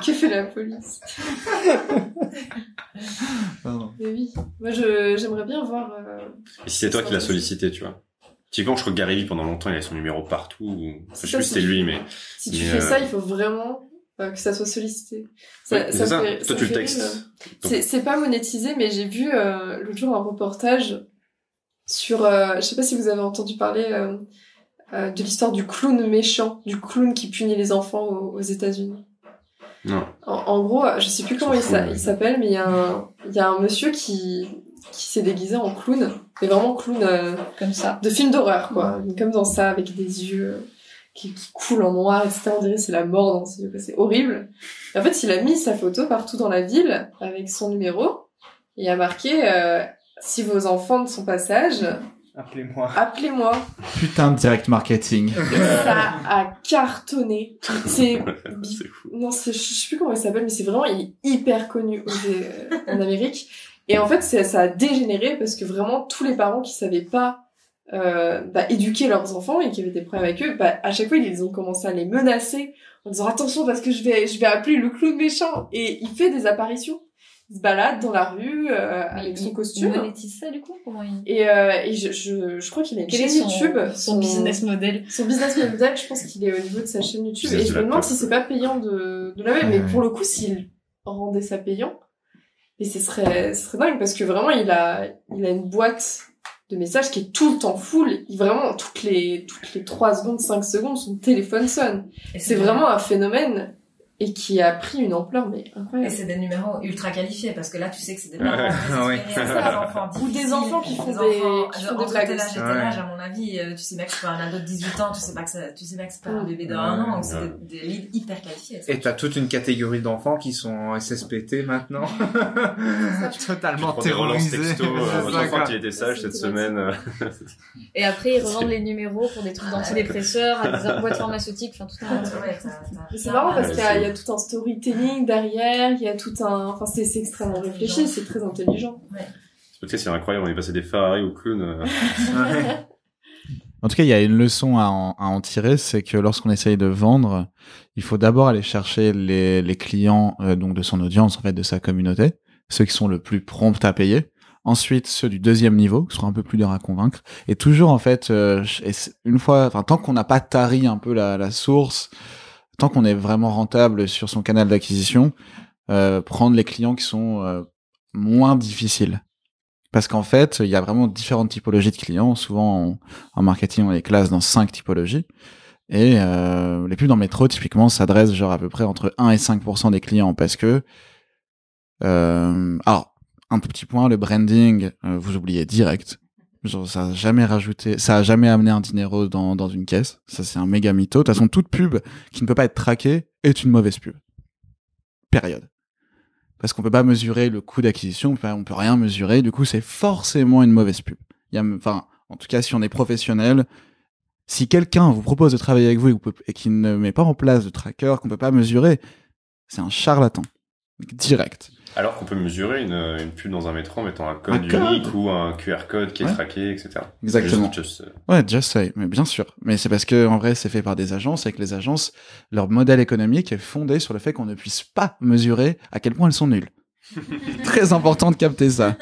Speaker 2: *laughs*
Speaker 6: Que fait la police?
Speaker 2: Pardon.
Speaker 6: Mais oui, moi je j'aimerais bien voir... euh,
Speaker 3: Et si c'est toi qui l'as sollicité, tu vois. Typiquement, je crois que Gary Vee, pendant longtemps, il avait son numéro partout. ou- Enfin, je sais
Speaker 6: Ça,
Speaker 3: plus si
Speaker 6: c'est-
Speaker 3: c'était lui, mais
Speaker 6: Si tu
Speaker 3: Mais,
Speaker 6: fais
Speaker 3: euh,
Speaker 6: ça, il faut vraiment euh, que ça soit sollicité. Ça,
Speaker 3: Ouais,
Speaker 6: ça
Speaker 3: c'est ça.
Speaker 6: me fait-
Speaker 3: Toi,
Speaker 6: ça
Speaker 3: tu le textes.
Speaker 6: rire. C'est c'est pas monétisé, mais j'ai vu euh, l'autre jour un reportage sur... euh, je sais pas si vous avez entendu parler euh, euh, de l'histoire du clown méchant, du clown qui punit les enfants aux, aux États-Unis.
Speaker 3: Non.
Speaker 6: En, en gros, je sais plus comment il s'a- il s'appelle, mais il y, a un- il y a un monsieur qui, qui s'est déguisé en clown, mais vraiment clown euh,
Speaker 5: Comme ça.
Speaker 6: de film d'horreur, quoi. Comme dans ça, avec des yeux euh, qui, qui coulent en noir, etc. On dirait c'est la mort dans ses yeux, quoi. c'est horrible. Et en fait, il a mis sa photo partout dans la ville avec son numéro et il a marqué euh, si vos enfants ne sont pas sages,
Speaker 8: Appelez-moi.
Speaker 6: appelez-moi.
Speaker 2: Putain de direct marketing.
Speaker 6: Ça a cartonné. C'est *laughs*
Speaker 3: fou.
Speaker 6: non, c'est, je sais plus comment il s'appelle, mais c'est vraiment, il est hyper connu aux- euh, en Amérique. Et en fait, c'est- ça a dégénéré parce que vraiment, tous les parents qui savaient pas euh, bah, éduquer leurs enfants et qui avaient des problèmes avec eux, bah, à chaque fois, ils ont commencé à les menacer en disant attention parce que je vais, je vais appeler le clown méchant. Et il fait des apparitions. Il se balade dans la rue euh, avec son
Speaker 5: Il
Speaker 6: costume.
Speaker 5: monétise ça, du coup? Comment il...
Speaker 6: Et, euh, et je, je, je crois qu'il a une
Speaker 5: Quel est
Speaker 6: chaîne
Speaker 5: son,
Speaker 6: YouTube.
Speaker 5: son business model?
Speaker 6: Son business model, je pense qu'il est au niveau de sa chaîne YouTube. Et je me demande si c'est pas payant de, de la même. Mais
Speaker 2: Ouais.
Speaker 6: pour le coup, s'il rendait ça payant, et ce serait, ce serait dingue parce que vraiment, il a, il a une boîte de messages qui est tout le temps full. Il, vraiment, toutes les, toutes les 3 secondes, 5 secondes, son téléphone sonne.
Speaker 7: Et
Speaker 6: C'est vraiment un phénomène et qui a pris une ampleur, mais
Speaker 7: Et
Speaker 6: incroyable.
Speaker 7: c'est des numéros ultra qualifiés parce que là tu sais que c'est des
Speaker 3: Ouais.
Speaker 7: parents *laughs*
Speaker 8: Ouais.
Speaker 7: désespérés, c'est des enfants
Speaker 6: Ou des enfants qui font
Speaker 7: des
Speaker 6: des-
Speaker 7: enfants
Speaker 6: qui
Speaker 7: de-
Speaker 6: font des
Speaker 7: entre
Speaker 6: blagues
Speaker 7: tel âge et tel
Speaker 8: Ouais.
Speaker 7: âge, à mon avis, euh, tu sais bien que c'est pas un ado de 18 ans, tu sais pas que ça, tu sais bien que c'est pas un bébé de
Speaker 3: Ouais,
Speaker 7: 1 an, donc c'est
Speaker 3: ouais.
Speaker 7: des, des leads hyper qualifiés. ça.
Speaker 8: Et t'as toute une catégorie d'enfants qui sont en SSPT maintenant. *laughs* Totalement terrorisés.
Speaker 3: texto, *laughs* euh, enfant qui était sage cette semaine.
Speaker 5: Et après, ils revendent les numéros pour des trucs d'antidépresseurs, à des boîtes pharmaceutiques, enfin, tout un...
Speaker 7: Ouais,
Speaker 6: Mais c'est marrant parce
Speaker 3: Ouais,
Speaker 6: qu'il y, a- y a tout un storytelling derrière, il y a tout un, enfin, c'est c'est extrêmement réfléchi, c'est très intelligent.
Speaker 3: Peut-être c'est incroyable, on est passé des Ferrari au clown. euh. *laughs*
Speaker 8: Ouais.
Speaker 2: En tout cas, il y a une leçon à en, à en tirer, c'est que lorsqu'on essaye de vendre, il faut d'abord aller chercher les, les clients euh, donc de son audience, en fait, de sa communauté, ceux qui sont le plus prompts à payer. Ensuite, ceux du deuxième niveau, qui seront un peu plus durs à convaincre. Et toujours, en fait, euh, une fois, enfin, tant qu'on n'a pas tari un peu la, la source, tant qu'on est vraiment rentable sur son canal d'acquisition, euh, prendre les clients qui sont euh, moins difficiles. Parce qu'en fait, il y a vraiment différentes typologies de clients. Souvent, en marketing, on les classe dans cinq typologies. Et euh, les pubs dans métro, typiquement, s'adressent genre à peu près entre 1 et 5% des clients. Parce que... Alors, un petit point, le branding, vous oubliez direct. Ça a jamais rajouté, ça a jamais amené un dinero dans, dans une caisse. Ça, c'est un méga mytho. De toute façon, toute pub qui ne peut pas être traquée est une mauvaise pub. Période. Parce qu'on peut pas mesurer le coût d'acquisition, on peut, on peut rien mesurer. Du coup, c'est forcément une mauvaise pub. En tout cas, si on est professionnel, si quelqu'un vous propose de travailler avec vous et, qu'il ne met pas en place de tracker qu'on peut pas mesurer, c'est un charlatan. Direct.
Speaker 3: Alors qu'on peut mesurer une, une pub dans un métro en mettant un code
Speaker 2: Un code.
Speaker 3: unique ou un QR code qui est
Speaker 2: Ouais.
Speaker 3: traqué, etc.
Speaker 2: Exactement.
Speaker 3: Juste- juste, euh,
Speaker 2: Ouais, just say, mais bien sûr. Mais c'est parce que en vrai, c'est fait par des agences et que les agences, leur modèle économique est fondé sur le fait qu'on ne puisse pas mesurer à quel point elles sont nulles. *laughs* Très important de capter ça.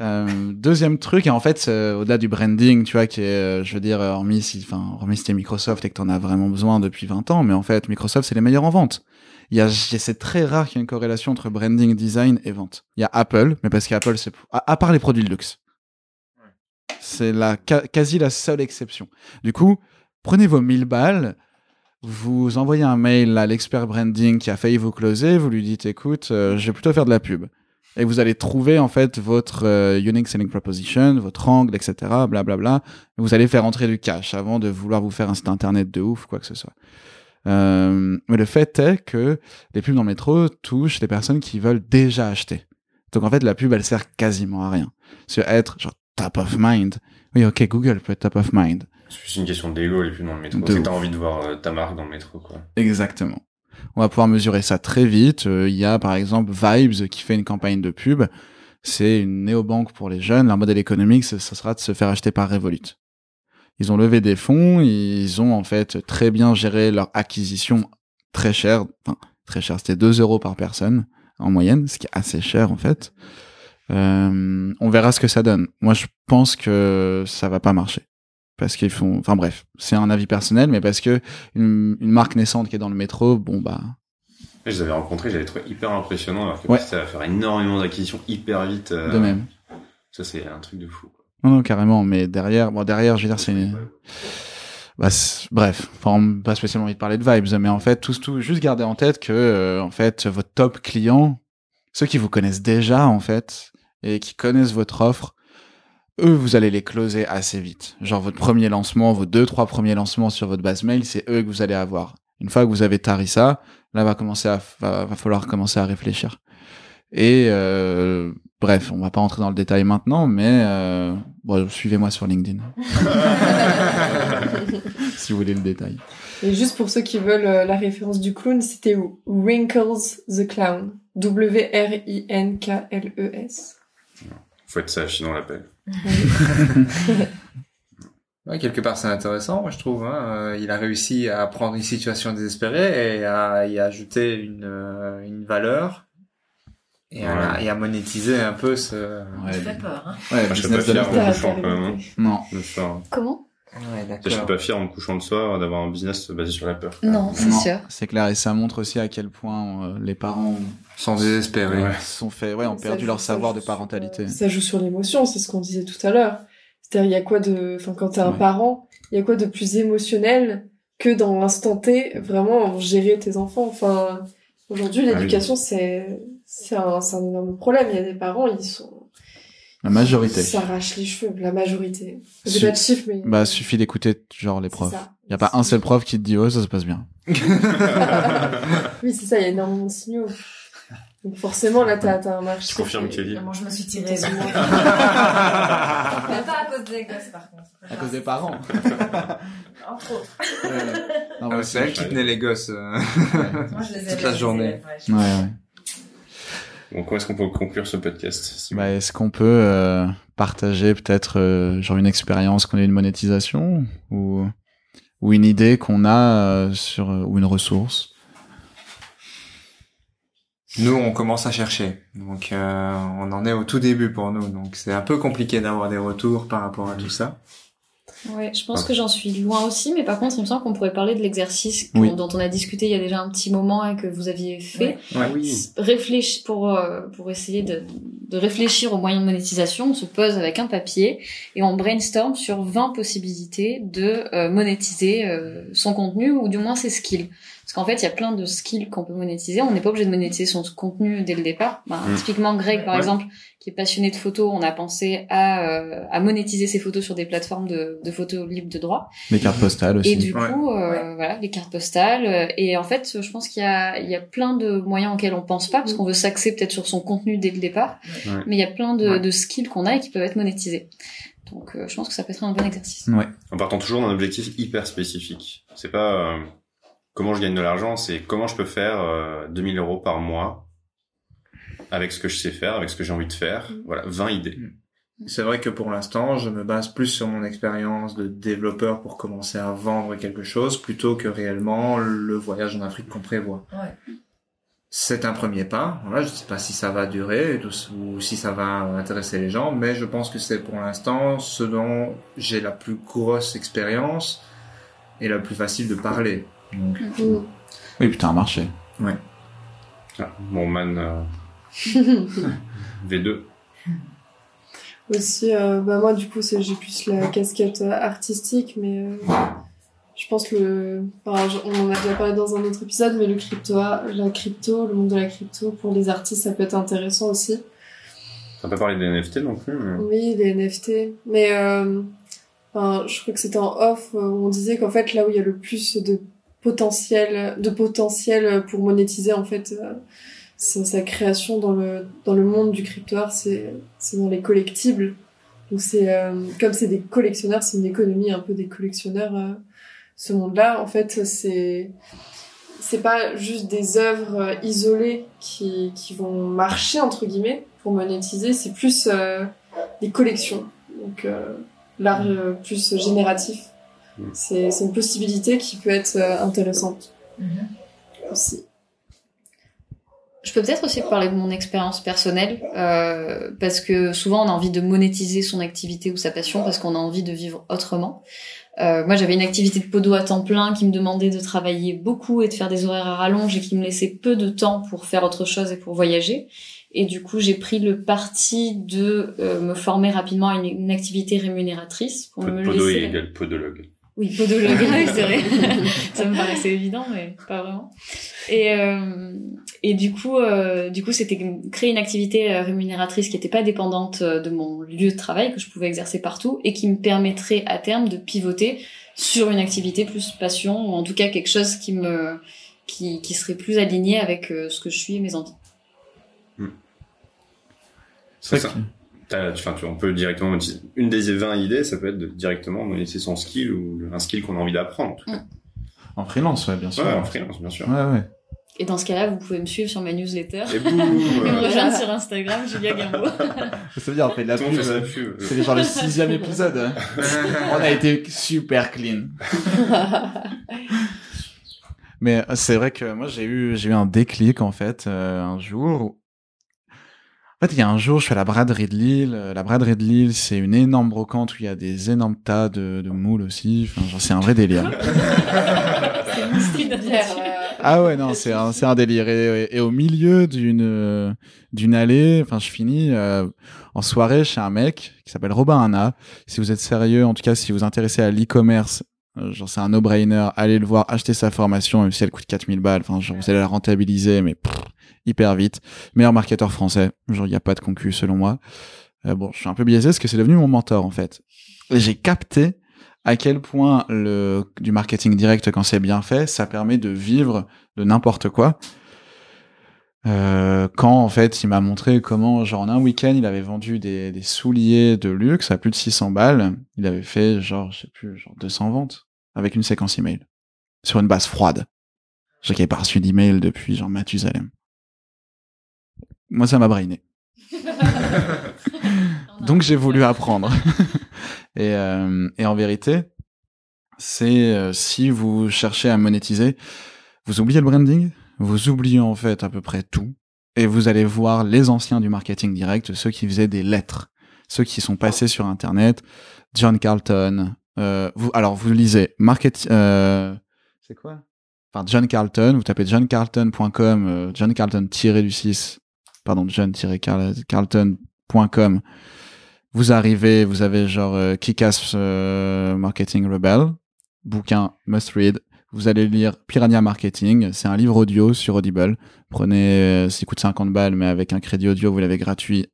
Speaker 2: Euh, deuxième truc, et en fait, euh, au-delà du branding, tu vois, qui est, euh, je veux dire, hormis si, enfin, hormis si t'es Microsoft et que t'en as vraiment besoin depuis 20 ans, mais en fait, Microsoft, c'est les meilleurs en vente. Il y a, c'est très rare qu'il y ait une corrélation entre branding, design et vente. Il y a Apple, mais parce qu'Apple, c'est, à, à part les produits de luxe. C'est la, quasi la seule exception. Du coup, prenez vos 1000 balles, vous envoyez un mail à l'expert branding qui a failli vous closer, vous lui dites, écoute, euh, je vais plutôt faire de la pub. Et vous allez trouver, en fait, votre euh, unique selling proposition, votre angle, etc., blablabla. Vous allez faire entrer du cash avant de vouloir vous faire un site internet de ouf, quoi que ce soit. Euh, mais le fait est que les pubs dans le métro touchent les personnes qui veulent déjà acheter. Donc en fait, la pub, elle sert quasiment à rien. C'est être genre top of mind. Oui, ok, Google peut être top of mind.
Speaker 3: C'est juste une question d'ego, les pubs dans le métro.
Speaker 2: De
Speaker 3: C'est t'as envie de voir euh, ta marque dans le métro, quoi.
Speaker 2: Exactement. On va pouvoir mesurer ça très vite. Euh, Il y a par exemple Vibes qui fait une campagne de pub. C'est une néobanque pour les jeunes. Leur modèle économique, ce sera de se faire acheter par Revolut. Ils ont levé des fonds, ils ont en fait très bien géré leur acquisition très chère. Enfin, très cher, c'était 2 euros par personne en moyenne, ce qui est assez cher en fait. Euh, on verra ce que ça donne. Moi, je pense que ça va pas marcher. Parce qu'ils font, enfin bref, c'est un avis personnel, mais parce que une, une marque naissante qui est dans le métro, bon bah,
Speaker 3: je les avais rencontrés, j'avais trouvé hyper impressionnant, alors que
Speaker 2: Ouais.
Speaker 3: ça va faire énormément d'acquisitions hyper vite. euh,
Speaker 2: de même.
Speaker 3: Ça, c'est un truc de fou. quoi.
Speaker 2: Non, non, carrément, mais derrière, bon, derrière, je veux dire, c'est une- bah, bref, enfin, pas spécialement envie de parler de vibes, mais en fait, tout, tout, juste garder en tête que, euh, en fait, votre top client, ceux qui vous connaissent déjà, en fait, et qui connaissent votre offre, eux, vous allez les closer assez vite. Genre, votre premier lancement, vos deux, trois premiers lancements sur votre base mail, c'est eux que vous allez avoir. Une fois que vous avez tari ça, là, va commencer à, va, va falloir commencer à réfléchir. Et, euh, bref, on va pas rentrer dans le détail maintenant, mais, euh, bon, suivez-moi sur LinkedIn. *laughs* si vous voulez le détail.
Speaker 6: Et juste pour ceux qui veulent euh, la référence du clown, c'était Wrinkles the Clown. W-R-I-N-K-L-E-S.
Speaker 3: Faut être sage, sinon on l'appelle. *laughs*
Speaker 8: Ouais, quelque part, c'est intéressant, moi, je trouve. Hein. Il a réussi à prendre une situation désespérée et à y ajouter une, une valeur et, à, et à monétiser un peu ce...
Speaker 2: Ouais,
Speaker 7: Ça fait peur, hein.
Speaker 2: ouais,
Speaker 3: je serais pas fier.
Speaker 6: T'as-
Speaker 3: couchant, quand même,
Speaker 6: répété.
Speaker 2: Non.
Speaker 3: Le soir.
Speaker 5: Comment?
Speaker 8: Ouais,
Speaker 3: Je suis
Speaker 8: d'accord.
Speaker 3: pas fier en me couchant le soir d'avoir un business basé sur la peur.
Speaker 5: Non, c'est sûr.
Speaker 2: C'est clair, et ça montre aussi à quel point euh, les parents
Speaker 8: Sans désespérer.
Speaker 3: Ouais.
Speaker 2: sont fait, ouais, ont
Speaker 6: Ça
Speaker 2: perdu
Speaker 6: joue-
Speaker 2: leur savoir de parentalité.
Speaker 6: Ça joue sur l'émotion, c'est ce qu'on disait tout à l'heure. C'est-à-dire, il y a quoi de, enfin, quand t'es un
Speaker 2: Ouais.
Speaker 6: parent, il y a quoi de plus émotionnel que dans l'instant T, vraiment, gérer tes enfants? Enfin, aujourd'hui,
Speaker 3: Ah oui.
Speaker 6: l'éducation, c'est, c'est un, c'est un énorme problème. Il y a des parents, ils sont,
Speaker 2: La majorité.
Speaker 6: ils s'arrachent les cheveux, la majorité. J'ai pas de chiffres, mais.
Speaker 2: Bah, suffit d'écouter, genre, les profs.
Speaker 6: ça.
Speaker 2: Y a pas un seul prof qui te dit, oh, ça se passe bien. *laughs*
Speaker 6: Oui, c'est ça, il y a énormément de signaux. Donc forcément, là, t'as, t'as un marché.
Speaker 3: Je confirme, Kelly.
Speaker 7: Moi, je me suis tirée. *laughs* pas à cause des gosses, par contre.
Speaker 2: À cause des parents. *laughs*
Speaker 7: Entre autres.
Speaker 8: Ah, c'est elle qui tenait les gosses. euh.
Speaker 7: Moi, je les ai
Speaker 8: Toute la journée.
Speaker 2: ouais, ouais.
Speaker 3: Bon, comment est-ce qu'on peut conclure ce podcast
Speaker 2: Bah, est-ce qu'on peut euh, partager peut-être euh, genre une expérience qu'on a eu une monétisation ou ou une idée qu'on a euh, sur ou une ressource?
Speaker 8: Nous, on commence à chercher. Donc, euh, on en est au tout début pour nous. Donc, c'est un peu compliqué d'avoir des retours par rapport à tout ça.
Speaker 5: Ouais, je pense que j'en suis loin aussi, mais par contre, il me semble qu'on pourrait parler de l'exercice
Speaker 2: Oui.
Speaker 5: dont on a discuté il y a déjà un petit moment et que vous aviez fait.
Speaker 8: Ouais.
Speaker 5: Réfléchir pour euh, pour essayer de, de réfléchir aux moyens de monétisation, on se pose avec un papier et on brainstorm sur 20 possibilités de euh, monétiser euh, son contenu ou du moins ses skills. Parce qu'en fait, il y a plein de skills qu'on peut monétiser. On n'est pas obligé de monétiser son contenu dès le départ. Ben,
Speaker 3: Mm.
Speaker 5: Typiquement, Greg, par
Speaker 3: Ouais.
Speaker 5: exemple, qui est passionné de photos, on a pensé à, euh, à monétiser ses photos sur des plateformes de, de photos libres de droit.
Speaker 2: Les cartes postales aussi.
Speaker 5: Et du
Speaker 8: Ouais.
Speaker 5: coup, euh, voilà, les cartes postales. Et en fait, je pense qu'il y a, il y a plein de moyens auxquels on pense pas, parce qu'on veut s'axer peut-être sur son contenu dès le départ.
Speaker 3: Ouais.
Speaker 5: Mais il y a plein de,
Speaker 8: Ouais.
Speaker 5: de skills qu'on a et qui peuvent être monétisés. Donc, euh, je pense que ça peut être un bon exercice.
Speaker 2: Ouais.
Speaker 3: En partant toujours d'un objectif hyper spécifique. C'est pas euh, comment je gagne de l'argent, c'est comment je peux faire euh, 2000 euros par mois avec ce que je sais faire, avec ce que j'ai envie de faire.
Speaker 6: Mm.
Speaker 3: Voilà, 20 idées.
Speaker 8: C'est vrai que pour l'instant, je me base plus sur mon expérience de développeur pour commencer à vendre quelque chose plutôt que réellement le voyage en Afrique qu'on prévoit.
Speaker 7: Ouais.
Speaker 8: C'est un premier pas. Voilà, je sais pas si ça va durer ou si ça va intéresser les gens, mais je pense que c'est pour l'instant ce dont j'ai la plus grosse expérience et la plus facile de parler. Donc,
Speaker 6: Mm.
Speaker 2: Oui, putain, un marché.
Speaker 3: Ah, mon man euh, *laughs* V2.
Speaker 6: Aussi, euh, bah moi du coup c'est j'ai plus la casquette euh, artistique, mais euh, je pense que le, enfin, je- on en a déjà parlé dans un autre épisode, mais le crypto, la crypto, le monde de la crypto pour les artistes ça peut être intéressant aussi.
Speaker 3: On n'a pas parlé des NFT non plus. mais-
Speaker 6: Oui, les NFT, mais euh, enfin, je crois que c'était en off euh, où on disait qu'en fait là où il y a le plus de potentiel, de potentiel pour monétiser en fait euh, sa, création dans le dans le monde du crypto art, c'est dans les collectibles. Donc c'est euh, comme c'est des collectionneurs, c'est une économie un peu des collectionneurs. euh, ce monde-là, en fait, c'est c'est pas juste des œuvres euh, isolées qui qui vont marcher entre guillemets pour monétiser, c'est plus euh, des collections. Donc l'art plus génératif. C'est c'est une possibilité qui peut être euh, intéressante aussi.
Speaker 5: Je peux peut-être aussi parler de mon expérience personnelle, euh, parce que souvent on a envie de monétiser son activité ou sa passion parce qu'on a envie de vivre autrement. Euh, moi, j'avais une activité de podo à temps plein qui me demandait de travailler beaucoup et de faire des horaires à rallonge et qui me laissait peu de temps pour faire autre chose et pour voyager. Et du coup, j'ai pris le parti de euh, me former rapidement à une, une activité rémunératrice pour me
Speaker 3: Podo
Speaker 5: laisser.
Speaker 3: égale podologue.
Speaker 5: Oui, podologue, *laughs* c'est vrai. ça me paraissait évident, mais pas vraiment. Et euh, et du coup, euh, du coup, c'était créer une activité euh, rémunératrice qui n'était pas dépendante euh, de mon lieu de travail, que je pouvais exercer partout, et qui me permettrait à terme de pivoter sur une activité plus passion, ou en tout cas quelque chose qui me qui, qui serait plus aligné avec euh, ce que je suis et mes envies.
Speaker 3: C'est ça. Enfin, tu, on peut directement monétiser. Une des 20 idées, ça peut être de directement monétiser son skill ou un skill qu'on a envie d'apprendre. en tout cas.
Speaker 2: En freelance, ouais, bien sûr.
Speaker 3: Ouais, en freelance, bien sûr.
Speaker 2: Ouais, ouais.
Speaker 5: Et dans ce cas-là, vous pouvez me suivre sur ma newsletter.
Speaker 3: Et boum *laughs*
Speaker 5: Et me
Speaker 3: euh,
Speaker 5: rejoindre sur Instagram, Julia Gambo. *laughs*
Speaker 2: Ça veut dire, on fait de la pub.
Speaker 3: pub.
Speaker 2: C'est genre le sixième épisode. hein. *laughs* On a été super clean. Mais euh, c'est vrai que moi j'ai eu j'ai eu un déclic en fait euh, un jour. En fait, il y a un jour, je suis à la braderie de Lille. Euh, La braderie de Lille, c'est une énorme brocante où il y a des énormes tas de, de moules aussi. Enfin, genre, c'est un vrai délire. *laughs*
Speaker 5: C'est une esprit de
Speaker 6: Pierre, euh,
Speaker 2: Ah ouais, non, c'est un, c'est un délire. Et, et au milieu d'une euh, d'une allée, enfin, je finis euh, en soirée chez un mec qui s'appelle Robin Hanna. Si vous êtes sérieux, en tout cas, si vous vous intéressez à l'e-commerce, genre c'est un no-brainer, allez le voir, achetez sa formation, même si elle coûte 4000 balles. Enfin, genre, vous allez la rentabiliser, mais hyper vite. Meilleur marketeur français. Genre, il n'y a pas de concu, selon moi. Euh, bon, je suis un peu biaisé parce que c'est devenu mon mentor, en fait. J'ai capté à quel point le du marketing direct quand c'est bien fait, ça permet de vivre de n'importe quoi. Euh, quand en fait il m'a montré comment genre en un week-end il avait vendu des, des souliers de luxe à plus de 600 balles, il avait fait genre je sais plus genre 200 ventes avec une séquence email sur une base froide. Je n'avais pas reçu d'email depuis genre Mathusalem. Moi ça m'a brainé. *laughs* Donc j'ai voulu apprendre. *laughs* et, euh, et en vérité, c'est euh, si vous cherchez à monétiser, vous oubliez le branding, vous oubliez en fait à peu près tout, et vous allez voir les anciens du marketing direct, ceux qui faisaient des lettres, ceux qui sont passés sur Internet, John Carlton. Euh, alors vous lisez market, euh, c'est quoi? Enfin John Carlton, vous tapez johncarlton.com, euh, John Carlton du 6, pardon John-Carlton.com. Vous arrivez, vous avez genre euh, Kick-Ass Marketing Rebel, bouquin must read. Vous allez lire Piranha Marketing, c'est un livre audio sur Audible. Prenez, euh, ça coûte 50 balles, mais avec un crédit audio, vous l'avez gratuit.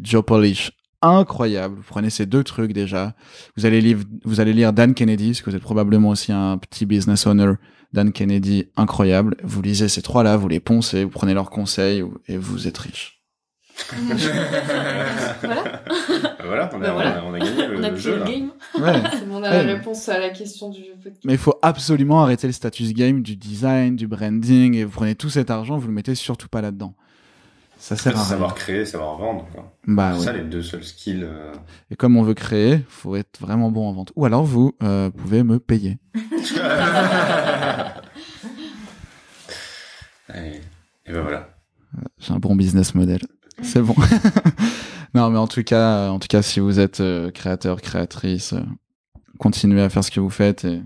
Speaker 2: Joe Polish, incroyable. Vous prenez ces deux trucs déjà. Vous allez lire, vous allez lire Dan Kennedy, parce que vous êtes probablement aussi un petit business owner. Dan Kennedy, incroyable. Vous lisez ces trois-là, vous les poncez, vous prenez leurs conseils et vous êtes riche. *laughs*
Speaker 5: voilà.
Speaker 3: voilà, on a,
Speaker 5: Bah voilà.
Speaker 3: on a, on a gagné le,
Speaker 5: On a
Speaker 3: le jeu
Speaker 5: le game.
Speaker 2: Ouais. *laughs*
Speaker 6: on a
Speaker 2: Ouais.
Speaker 6: la réponse à la question du podcast.
Speaker 2: Mais il faut absolument arrêter le status game du design, du branding, et vous prenez tout cet argent, vous le mettez surtout pas là-dedans. Ça sert à rien.
Speaker 3: Savoir créer, savoir vendre. Quoi.
Speaker 2: Bah
Speaker 3: ça les deux seuls skills. euh.
Speaker 2: Et comme on veut créer, faut être vraiment bon en vente. Ou alors vous euh, pouvez me payer. *laughs*
Speaker 3: et, et ben voilà.
Speaker 2: J'ai un bon business model. C'est bon. *laughs* non, mais en tout cas, en tout cas, si vous êtes euh, créateur, créatrice, euh, continuez à faire ce que vous faites et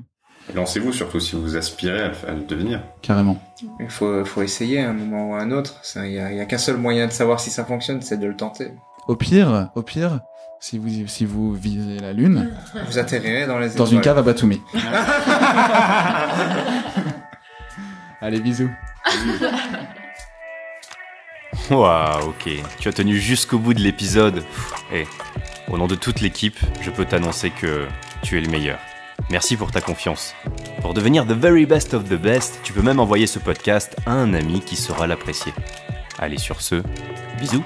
Speaker 3: Lancez-vous surtout si vous aspirez à, le- à le devenir.
Speaker 2: carrément.
Speaker 8: Il faut, faut essayer à un moment ou à un autre. Il y a, qu'un seul moyen de savoir si ça fonctionne, c'est de le tenter.
Speaker 2: Au pire, au pire, si vous si vous visez la lune, *laughs*
Speaker 8: Vous atterrirez dans les
Speaker 2: dans une
Speaker 8: étoiles.
Speaker 2: cave à Batumi. *laughs* Allez, bisous.
Speaker 1: Waouh, ok. Tu as tenu jusqu'au bout de l'épisode. Et au nom de toute l'équipe, je peux t'annoncer que tu es le meilleur. Merci pour ta confiance. Pour devenir the very best of the best, tu peux même envoyer ce podcast à un ami qui saura l'apprécier. Allez sur ce, bisous